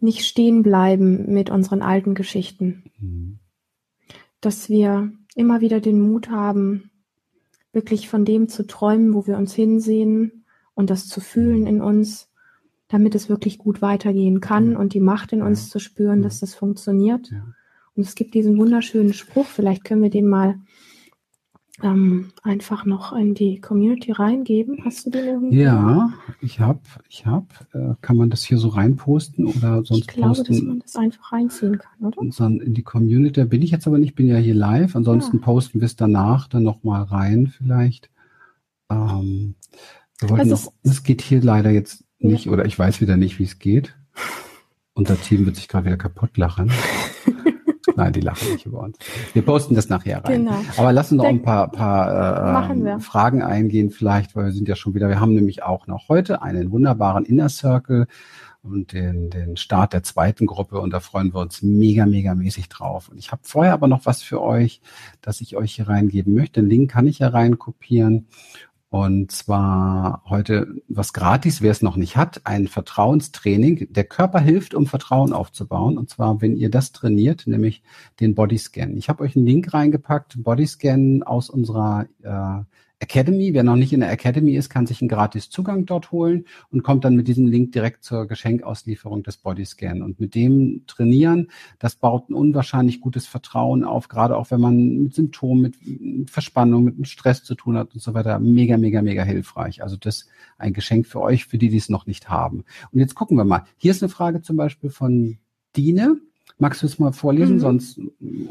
nicht stehen bleiben mit unseren alten Geschichten. Mhm. Dass wir immer wieder den Mut haben, wirklich von dem zu träumen, wo wir uns hinsehen und das zu fühlen in uns, damit es wirklich gut weitergehen kann und die Macht in uns zu spüren, dass das funktioniert. Und es gibt diesen wunderschönen Spruch, vielleicht können wir den mal ähm, einfach noch in die Community reingeben. Hast du den irgendwie? Ja, ich habe, ich habe. Äh, kann man das hier so reinposten oder sonst Ich glaube, posten, dass man das einfach reinziehen kann, oder? Sondern in die Community. Da bin ich jetzt aber nicht, bin ja hier live. Ansonsten ja. posten wir es danach dann nochmal rein vielleicht. Ähm, wir wollten noch, es geht hier leider jetzt nicht, ja. oder ich weiß wieder nicht, wie es geht. Unser Team wird sich gerade wieder kaputt lachen. Nein, die lachen nicht über uns. Wir posten das nachher rein. Genau. Aber lassen noch ein paar, paar äh, Fragen eingehen vielleicht, weil wir sind ja schon wieder, wir haben nämlich auch noch heute einen wunderbaren Inner Circle und den, den Start der zweiten Gruppe und da freuen wir uns mega, mega mäßig drauf. Und ich habe vorher aber noch was für euch, das ich euch hier reingeben möchte. Den Link kann ich ja rein kopieren und zwar heute was gratis, wer es noch nicht hat, ein Vertrauenstraining. Der Körper hilft, um Vertrauen aufzubauen. Und zwar, wenn ihr das trainiert, nämlich den Bodyscan. Ich habe euch einen Link reingepackt, Bodyscan aus unserer äh, Academy. Wer noch nicht in der Academy ist, kann sich einen gratis Zugang dort holen und kommt dann mit diesem Link direkt zur Geschenkauslieferung des Bodyscan. Und mit dem trainieren, das baut ein unwahrscheinlich gutes Vertrauen auf, gerade auch wenn man mit Symptomen, mit Verspannung, mit Stress zu tun hat und so weiter. Mega, mega, mega hilfreich. Also das ein Geschenk für euch, für die, die es noch nicht haben. Und jetzt gucken wir mal. Hier ist eine Frage zum Beispiel von Dine. Magst du es mal vorlesen? Mhm. Sonst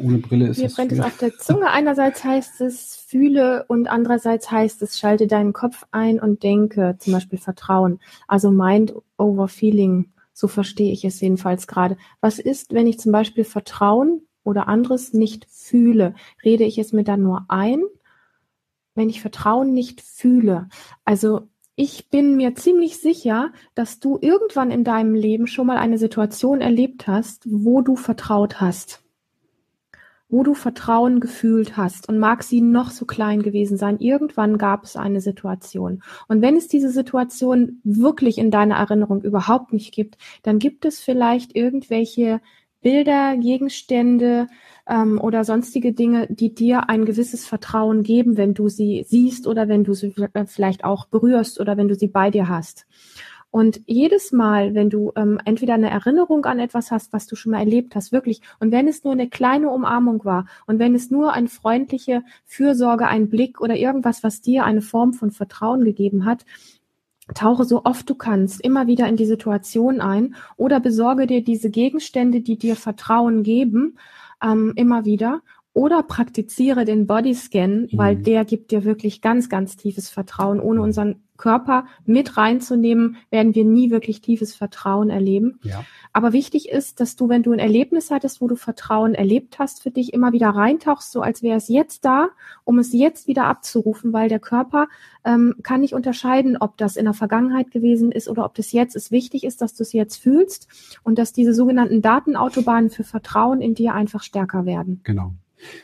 ohne Brille ist Mir brennt es auf der Zunge. Einerseits heißt es fühle und andererseits heißt es schalte deinen Kopf ein und denke, zum Beispiel Vertrauen. Also Mind over Feeling. So verstehe ich es jedenfalls gerade. Was ist, wenn ich zum Beispiel Vertrauen oder anderes nicht fühle? Rede ich es mir dann nur ein? Wenn ich Vertrauen nicht fühle. Also ich bin mir ziemlich sicher, dass du irgendwann in deinem Leben schon mal eine Situation erlebt hast, wo du vertraut hast. Wo du Vertrauen gefühlt hast und mag sie noch so klein gewesen sein. Irgendwann gab es eine Situation. Und wenn es diese Situation wirklich in deiner Erinnerung überhaupt nicht gibt, dann gibt es vielleicht irgendwelche Bilder, Gegenstände, ähm, oder sonstige Dinge, die dir ein gewisses Vertrauen geben, wenn du sie siehst oder wenn du sie vielleicht auch berührst oder wenn du sie bei dir hast. Und jedes Mal, wenn du ähm, entweder eine Erinnerung an etwas hast, was du schon mal erlebt hast, wirklich, und wenn es nur eine kleine Umarmung war und wenn es nur eine freundliche Fürsorge, ein Blick oder irgendwas, was dir eine Form von Vertrauen gegeben hat, tauche so oft du kannst immer wieder in die Situation ein oder besorge dir diese Gegenstände, die dir Vertrauen geben ähm, immer wieder. Oder praktiziere den Bodyscan, mhm. weil der gibt dir wirklich ganz, ganz tiefes Vertrauen. Ohne unseren Körper mit reinzunehmen, werden wir nie wirklich tiefes Vertrauen erleben. Ja. Aber wichtig ist, dass du, wenn du ein Erlebnis hattest, wo du Vertrauen erlebt hast, für dich immer wieder reintauchst, so als wäre es jetzt da, um es jetzt wieder abzurufen, weil der Körper ähm, kann nicht unterscheiden, ob das in der Vergangenheit gewesen ist oder ob das jetzt ist. Wichtig ist, dass du es jetzt fühlst und dass diese sogenannten Datenautobahnen für Vertrauen in dir einfach stärker werden. Genau.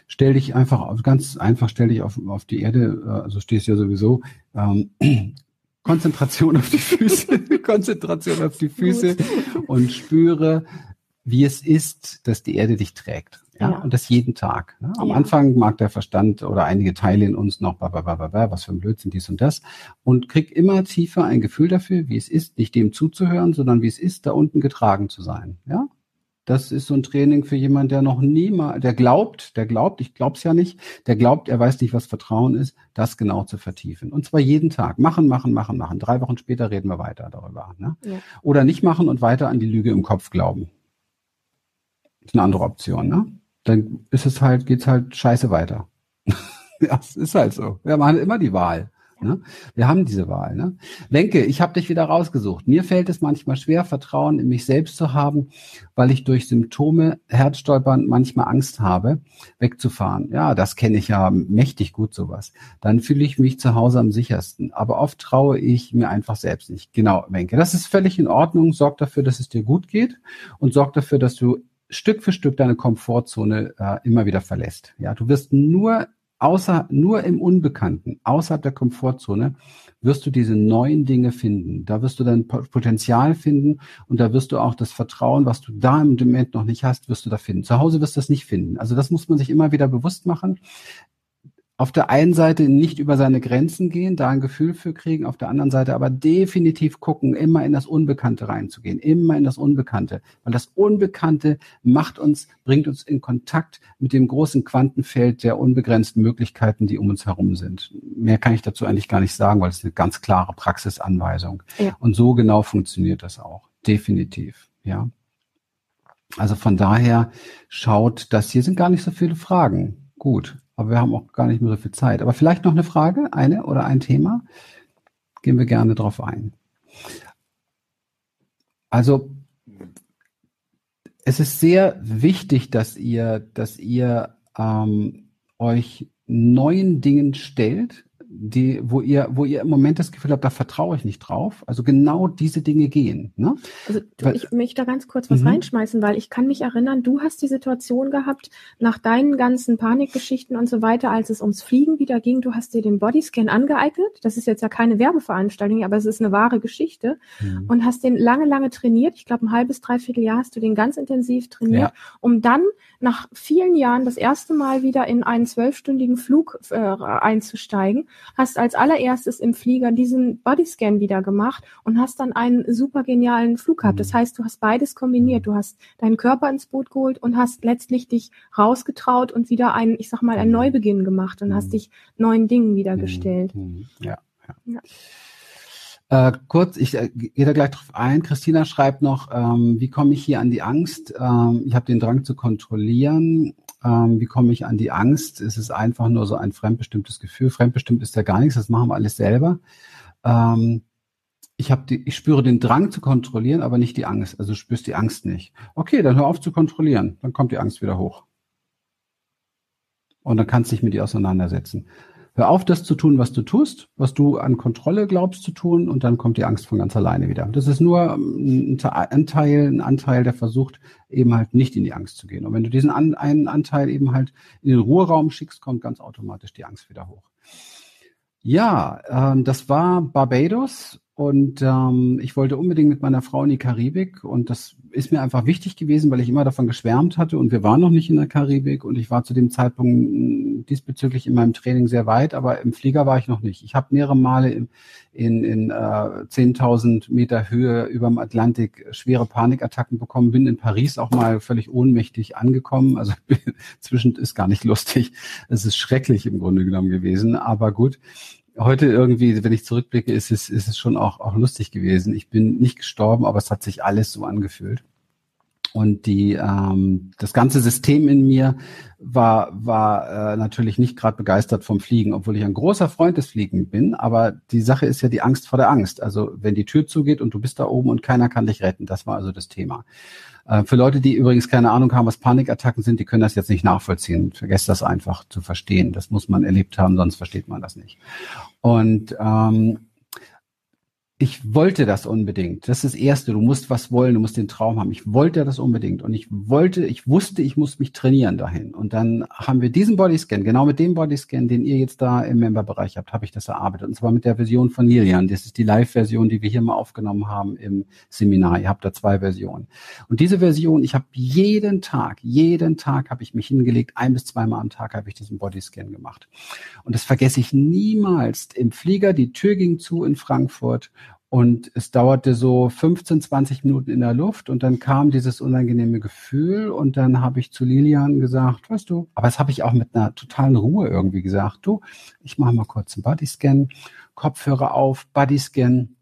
Stell dich einfach, ganz einfach, stell dich auf, auf die Erde, äh, also stehst ja sowieso, ähm, Konzentration auf die Füße, Konzentration auf die Füße und spüre, wie es ist, dass die Erde dich trägt. Ja, ja. und das jeden Tag. Ne? Am ja. Anfang mag der Verstand oder einige Teile in uns noch, was für ein Blödsinn, dies und das. Und krieg immer tiefer ein Gefühl dafür, wie es ist, nicht dem zuzuhören, sondern wie es ist, da unten getragen zu sein. Ja, das ist so ein Training für jemanden, der noch nie mal, der glaubt, der glaubt, ich glaub's ja nicht, der glaubt, er weiß nicht, was Vertrauen ist, das genau zu vertiefen. Und zwar jeden Tag. Machen, machen, machen, machen. Drei Wochen später reden wir weiter darüber. Ne? Ja. Oder nicht machen und weiter an die Lüge im Kopf glauben. Das ist eine andere Option, ne? Dann ist es halt, geht's halt scheiße weiter. ja, es ist halt so. Wir haben immer die Wahl. Ne? Wir haben diese Wahl. Ne? Wenke, ich habe dich wieder rausgesucht. Mir fällt es manchmal schwer, Vertrauen in mich selbst zu haben, weil ich durch Symptome, Herzstolpern manchmal Angst habe, wegzufahren. Ja, das kenne ich ja mächtig gut sowas. Dann fühle ich mich zu Hause am sichersten. Aber oft traue ich mir einfach selbst nicht. Genau, Wenke. Das ist völlig in Ordnung. Sorg dafür, dass es dir gut geht und sorg dafür, dass du Stück für Stück deine Komfortzone äh, immer wieder verlässt. Ja, du wirst nur außer, nur im Unbekannten, außerhalb der Komfortzone, wirst du diese neuen Dinge finden. Da wirst du dein Potenzial finden und da wirst du auch das Vertrauen, was du da im Moment noch nicht hast, wirst du da finden. Zu Hause wirst du das nicht finden. Also das muss man sich immer wieder bewusst machen auf der einen Seite nicht über seine Grenzen gehen, da ein Gefühl für kriegen, auf der anderen Seite aber definitiv gucken, immer in das Unbekannte reinzugehen, immer in das Unbekannte, weil das Unbekannte macht uns, bringt uns in Kontakt mit dem großen Quantenfeld der unbegrenzten Möglichkeiten, die um uns herum sind. Mehr kann ich dazu eigentlich gar nicht sagen, weil es eine ganz klare Praxisanweisung. Ja. Und so genau funktioniert das auch. Definitiv, ja. Also von daher schaut, dass hier sind gar nicht so viele Fragen. Gut. Aber wir haben auch gar nicht mehr so viel Zeit. Aber vielleicht noch eine Frage, eine oder ein Thema. Gehen wir gerne drauf ein. Also, es ist sehr wichtig, dass ihr, dass ihr ähm, euch neuen Dingen stellt, die, wo ihr, wo ihr im Moment das Gefühl habt, da vertraue ich nicht drauf. Also genau diese Dinge gehen. Ne? Also du, weil, ich möchte da ganz kurz was mhm. reinschmeißen, weil ich kann mich erinnern, du hast die Situation gehabt, nach deinen ganzen Panikgeschichten und so weiter, als es ums Fliegen wieder ging, du hast dir den Bodyscan angeeignet. Das ist jetzt ja keine Werbeveranstaltung, aber es ist eine wahre Geschichte. Mhm. Und hast den lange, lange trainiert. Ich glaube, ein halbes, dreiviertel Jahr hast du den ganz intensiv trainiert, ja. um dann nach vielen Jahren das erste Mal wieder in einen zwölfstündigen Flug äh, einzusteigen hast als allererstes im Flieger diesen Bodyscan wieder gemacht und hast dann einen super genialen Flug gehabt. Das mhm. heißt, du hast beides kombiniert. Du hast deinen Körper ins Boot geholt und hast letztlich dich rausgetraut und wieder einen, ich sag mal, einen mhm. Neubeginn gemacht und hast mhm. dich neuen Dingen wieder gestellt. Ja, ja. ja. Äh, kurz, ich äh, gehe da gleich drauf ein. Christina schreibt noch, ähm, wie komme ich hier an die Angst? Ähm, ich habe den Drang zu kontrollieren. Ähm, wie komme ich an die Angst? Es ist einfach nur so ein fremdbestimmtes Gefühl. Fremdbestimmt ist ja gar nichts, das machen wir alles selber. Ähm, ich, hab die, ich spüre den Drang zu kontrollieren, aber nicht die Angst. Also du spürst die Angst nicht. Okay, dann hör auf zu kontrollieren. Dann kommt die Angst wieder hoch. Und dann kannst du dich mit ihr auseinandersetzen. Hör auf, das zu tun, was du tust, was du an Kontrolle glaubst zu tun, und dann kommt die Angst von ganz alleine wieder. Das ist nur ähm, ein Anteil, ein Anteil, der versucht, eben halt nicht in die Angst zu gehen. Und wenn du diesen an, einen Anteil eben halt in den Ruheraum schickst, kommt ganz automatisch die Angst wieder hoch. Ja, ähm, das war Barbados und ähm, ich wollte unbedingt mit meiner Frau in die Karibik und das ist mir einfach wichtig gewesen, weil ich immer davon geschwärmt hatte und wir waren noch nicht in der Karibik und ich war zu dem Zeitpunkt hm, diesbezüglich in meinem Training sehr weit, aber im Flieger war ich noch nicht. Ich habe mehrere Male in, in, in äh, 10.000 Meter Höhe über dem Atlantik schwere Panikattacken bekommen, bin in Paris auch mal völlig ohnmächtig angekommen. Also zwischen ist gar nicht lustig. Es ist schrecklich im Grunde genommen gewesen, aber gut heute irgendwie, wenn ich zurückblicke, ist es, ist es schon auch, auch lustig gewesen. Ich bin nicht gestorben, aber es hat sich alles so angefühlt. Und die, ähm, das ganze System in mir war, war äh, natürlich nicht gerade begeistert vom Fliegen, obwohl ich ein großer Freund des Fliegen bin. Aber die Sache ist ja die Angst vor der Angst. Also wenn die Tür zugeht und du bist da oben und keiner kann dich retten, das war also das Thema. Äh, für Leute, die übrigens keine Ahnung haben, was Panikattacken sind, die können das jetzt nicht nachvollziehen. Vergesst das einfach zu verstehen. Das muss man erlebt haben, sonst versteht man das nicht. Und ähm, ich wollte das unbedingt. Das ist das Erste. Du musst was wollen, du musst den Traum haben. Ich wollte das unbedingt. Und ich wollte, ich wusste, ich muss mich trainieren dahin. Und dann haben wir diesen Bodyscan, genau mit dem Bodyscan, den ihr jetzt da im Memberbereich habt, habe ich das erarbeitet. Und zwar mit der Version von Lilian. Das ist die Live-Version, die wir hier mal aufgenommen haben im Seminar. Ihr habt da zwei Versionen. Und diese Version, ich habe jeden Tag, jeden Tag habe ich mich hingelegt, ein bis zweimal am Tag habe ich diesen Bodyscan gemacht. Und das vergesse ich niemals. Im Flieger, die Tür ging zu in Frankfurt und es dauerte so 15, 20 Minuten in der Luft und dann kam dieses unangenehme Gefühl und dann habe ich zu Lilian gesagt, weißt du, aber das habe ich auch mit einer totalen Ruhe irgendwie gesagt, du, ich mache mal kurz einen Bodyscan, Kopfhörer auf, Bodyscan.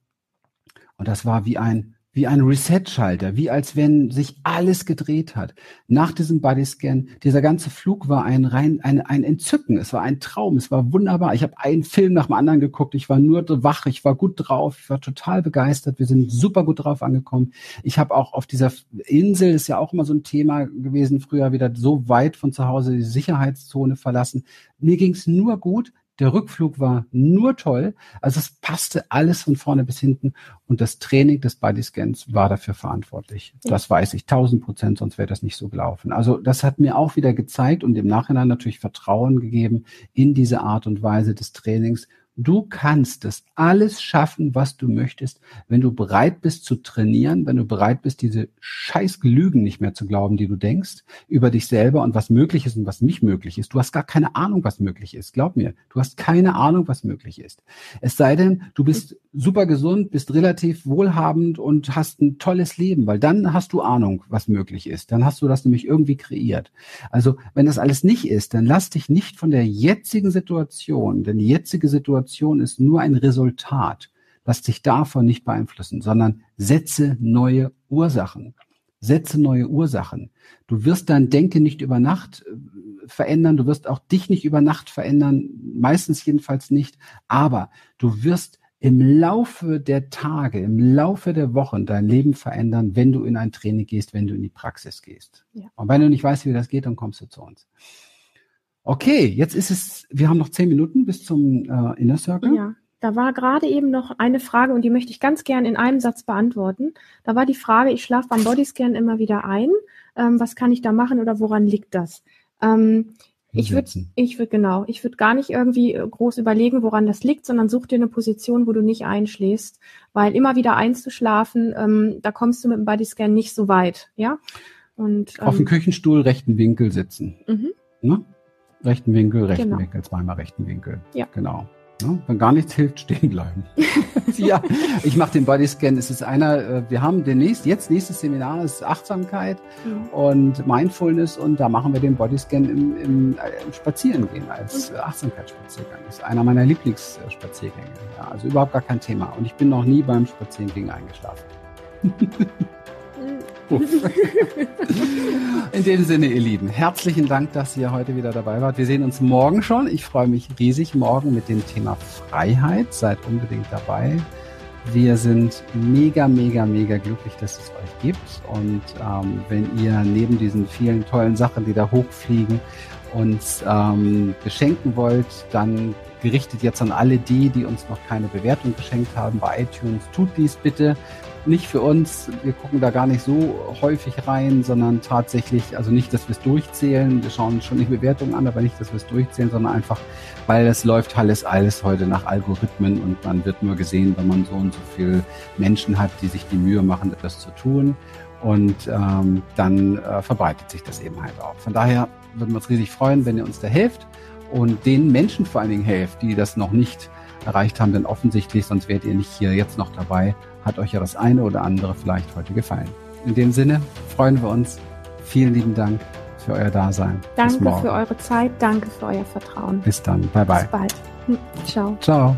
Und das war wie ein wie ein Reset-Schalter, wie als wenn sich alles gedreht hat. Nach diesem Bodyscan, dieser ganze Flug war ein rein ein, ein Entzücken, es war ein Traum, es war wunderbar. Ich habe einen Film nach dem anderen geguckt, ich war nur wach, ich war gut drauf, ich war total begeistert, wir sind super gut drauf angekommen. Ich habe auch auf dieser Insel, ist ja auch immer so ein Thema gewesen, früher wieder so weit von zu Hause die Sicherheitszone verlassen. Mir ging's nur gut, Der Rückflug war nur toll. Also es passte alles von vorne bis hinten. Und das Training des Bodyscans war dafür verantwortlich. Ja. Das weiß ich, tausend Prozent, sonst wäre das nicht so gelaufen. Also das hat mir auch wieder gezeigt und im Nachhinein natürlich Vertrauen gegeben in diese Art und Weise des Trainings Du kannst es alles schaffen, was du möchtest, wenn du bereit bist zu trainieren, wenn du bereit bist, diese scheiß Lügen nicht mehr zu glauben, die du denkst, über dich selber und was möglich ist und was nicht möglich ist. Du hast gar keine Ahnung, was möglich ist. Glaub mir, du hast keine Ahnung, was möglich ist. Es sei denn, du bist super gesund, bist relativ wohlhabend und hast ein tolles Leben, weil dann hast du Ahnung, was möglich ist. Dann hast du das nämlich irgendwie kreiert. Also, wenn das alles nicht ist, dann lass dich nicht von der jetzigen Situation, denn die jetzige Situation Situation ist nur ein Resultat. Lass dich davon nicht beeinflussen, sondern setze neue Ursachen. Setze neue Ursachen. Du wirst dein Denken nicht über Nacht äh, verändern, du wirst auch dich nicht über Nacht verändern, meistens jedenfalls nicht, aber du wirst im Laufe der Tage, im Laufe der Wochen dein Leben verändern, wenn du in ein Training gehst, wenn du in die Praxis gehst. Ja. Und wenn du nicht weißt, wie das geht, dann kommst du zu uns. Okay, jetzt ist es, wir haben noch zehn Minuten bis zum äh, Inner Circle. Ja, da war gerade eben noch eine Frage und die möchte ich ganz gern in einem Satz beantworten. Da war die Frage, ich schlafe beim Bodyscan immer wieder ein. Ähm, was kann ich da machen oder woran liegt das? Ähm, ich würde, ich würde genau, ich würde gar nicht irgendwie groß überlegen, woran das liegt, sondern such dir eine Position, wo du nicht einschläfst, weil immer wieder einzuschlafen, ähm, da kommst du mit dem Bodyscan nicht so weit, ja. Und ähm, auf dem Küchenstuhl rechten Winkel sitzen. Mhm. Ne? Rechten Winkel, rechten genau. Winkel, zweimal rechten Winkel. Ja. Genau. Ja, wenn gar nichts hilft, stehen bleiben. ja, ich mache den Bodyscan. Es ist einer, äh, wir haben demnächst, jetzt nächstes Seminar ist Achtsamkeit mhm. und Mindfulness und da machen wir den Bodyscan im, im, äh, im Spazierengehen als mhm. Achtsamkeitsspaziergang. Das ist einer meiner Lieblingsspaziergänge. Ja, also überhaupt gar kein Thema. Und ich bin noch nie beim Spazierengehen eingeschlafen. In dem Sinne, ihr Lieben, herzlichen Dank, dass ihr heute wieder dabei wart. Wir sehen uns morgen schon. Ich freue mich riesig morgen mit dem Thema Freiheit. Seid unbedingt dabei. Wir sind mega, mega, mega glücklich, dass es euch gibt. Und ähm, wenn ihr neben diesen vielen tollen Sachen, die da hochfliegen, uns ähm, beschenken wollt, dann gerichtet jetzt an alle die, die uns noch keine Bewertung geschenkt haben bei iTunes. Tut dies bitte nicht für uns. Wir gucken da gar nicht so häufig rein, sondern tatsächlich, also nicht, dass wir es durchzählen. Wir schauen schon die Bewertungen an, aber nicht, dass wir es durchzählen, sondern einfach, weil es läuft alles, alles heute nach Algorithmen und man wird nur gesehen, wenn man so und so viele Menschen hat, die sich die Mühe machen, das zu tun. Und ähm, dann äh, verbreitet sich das eben halt auch. Von daher würden wir uns riesig freuen, wenn ihr uns da helft und den Menschen vor allen Dingen helft, die das noch nicht erreicht haben, denn offensichtlich, sonst wärt ihr nicht hier jetzt noch dabei, hat euch ja das eine oder andere vielleicht heute gefallen. In dem Sinne freuen wir uns. Vielen lieben Dank für euer Dasein. Danke für eure Zeit, danke für euer Vertrauen. Bis dann. Bye bye. Bis bald. Ciao. Ciao.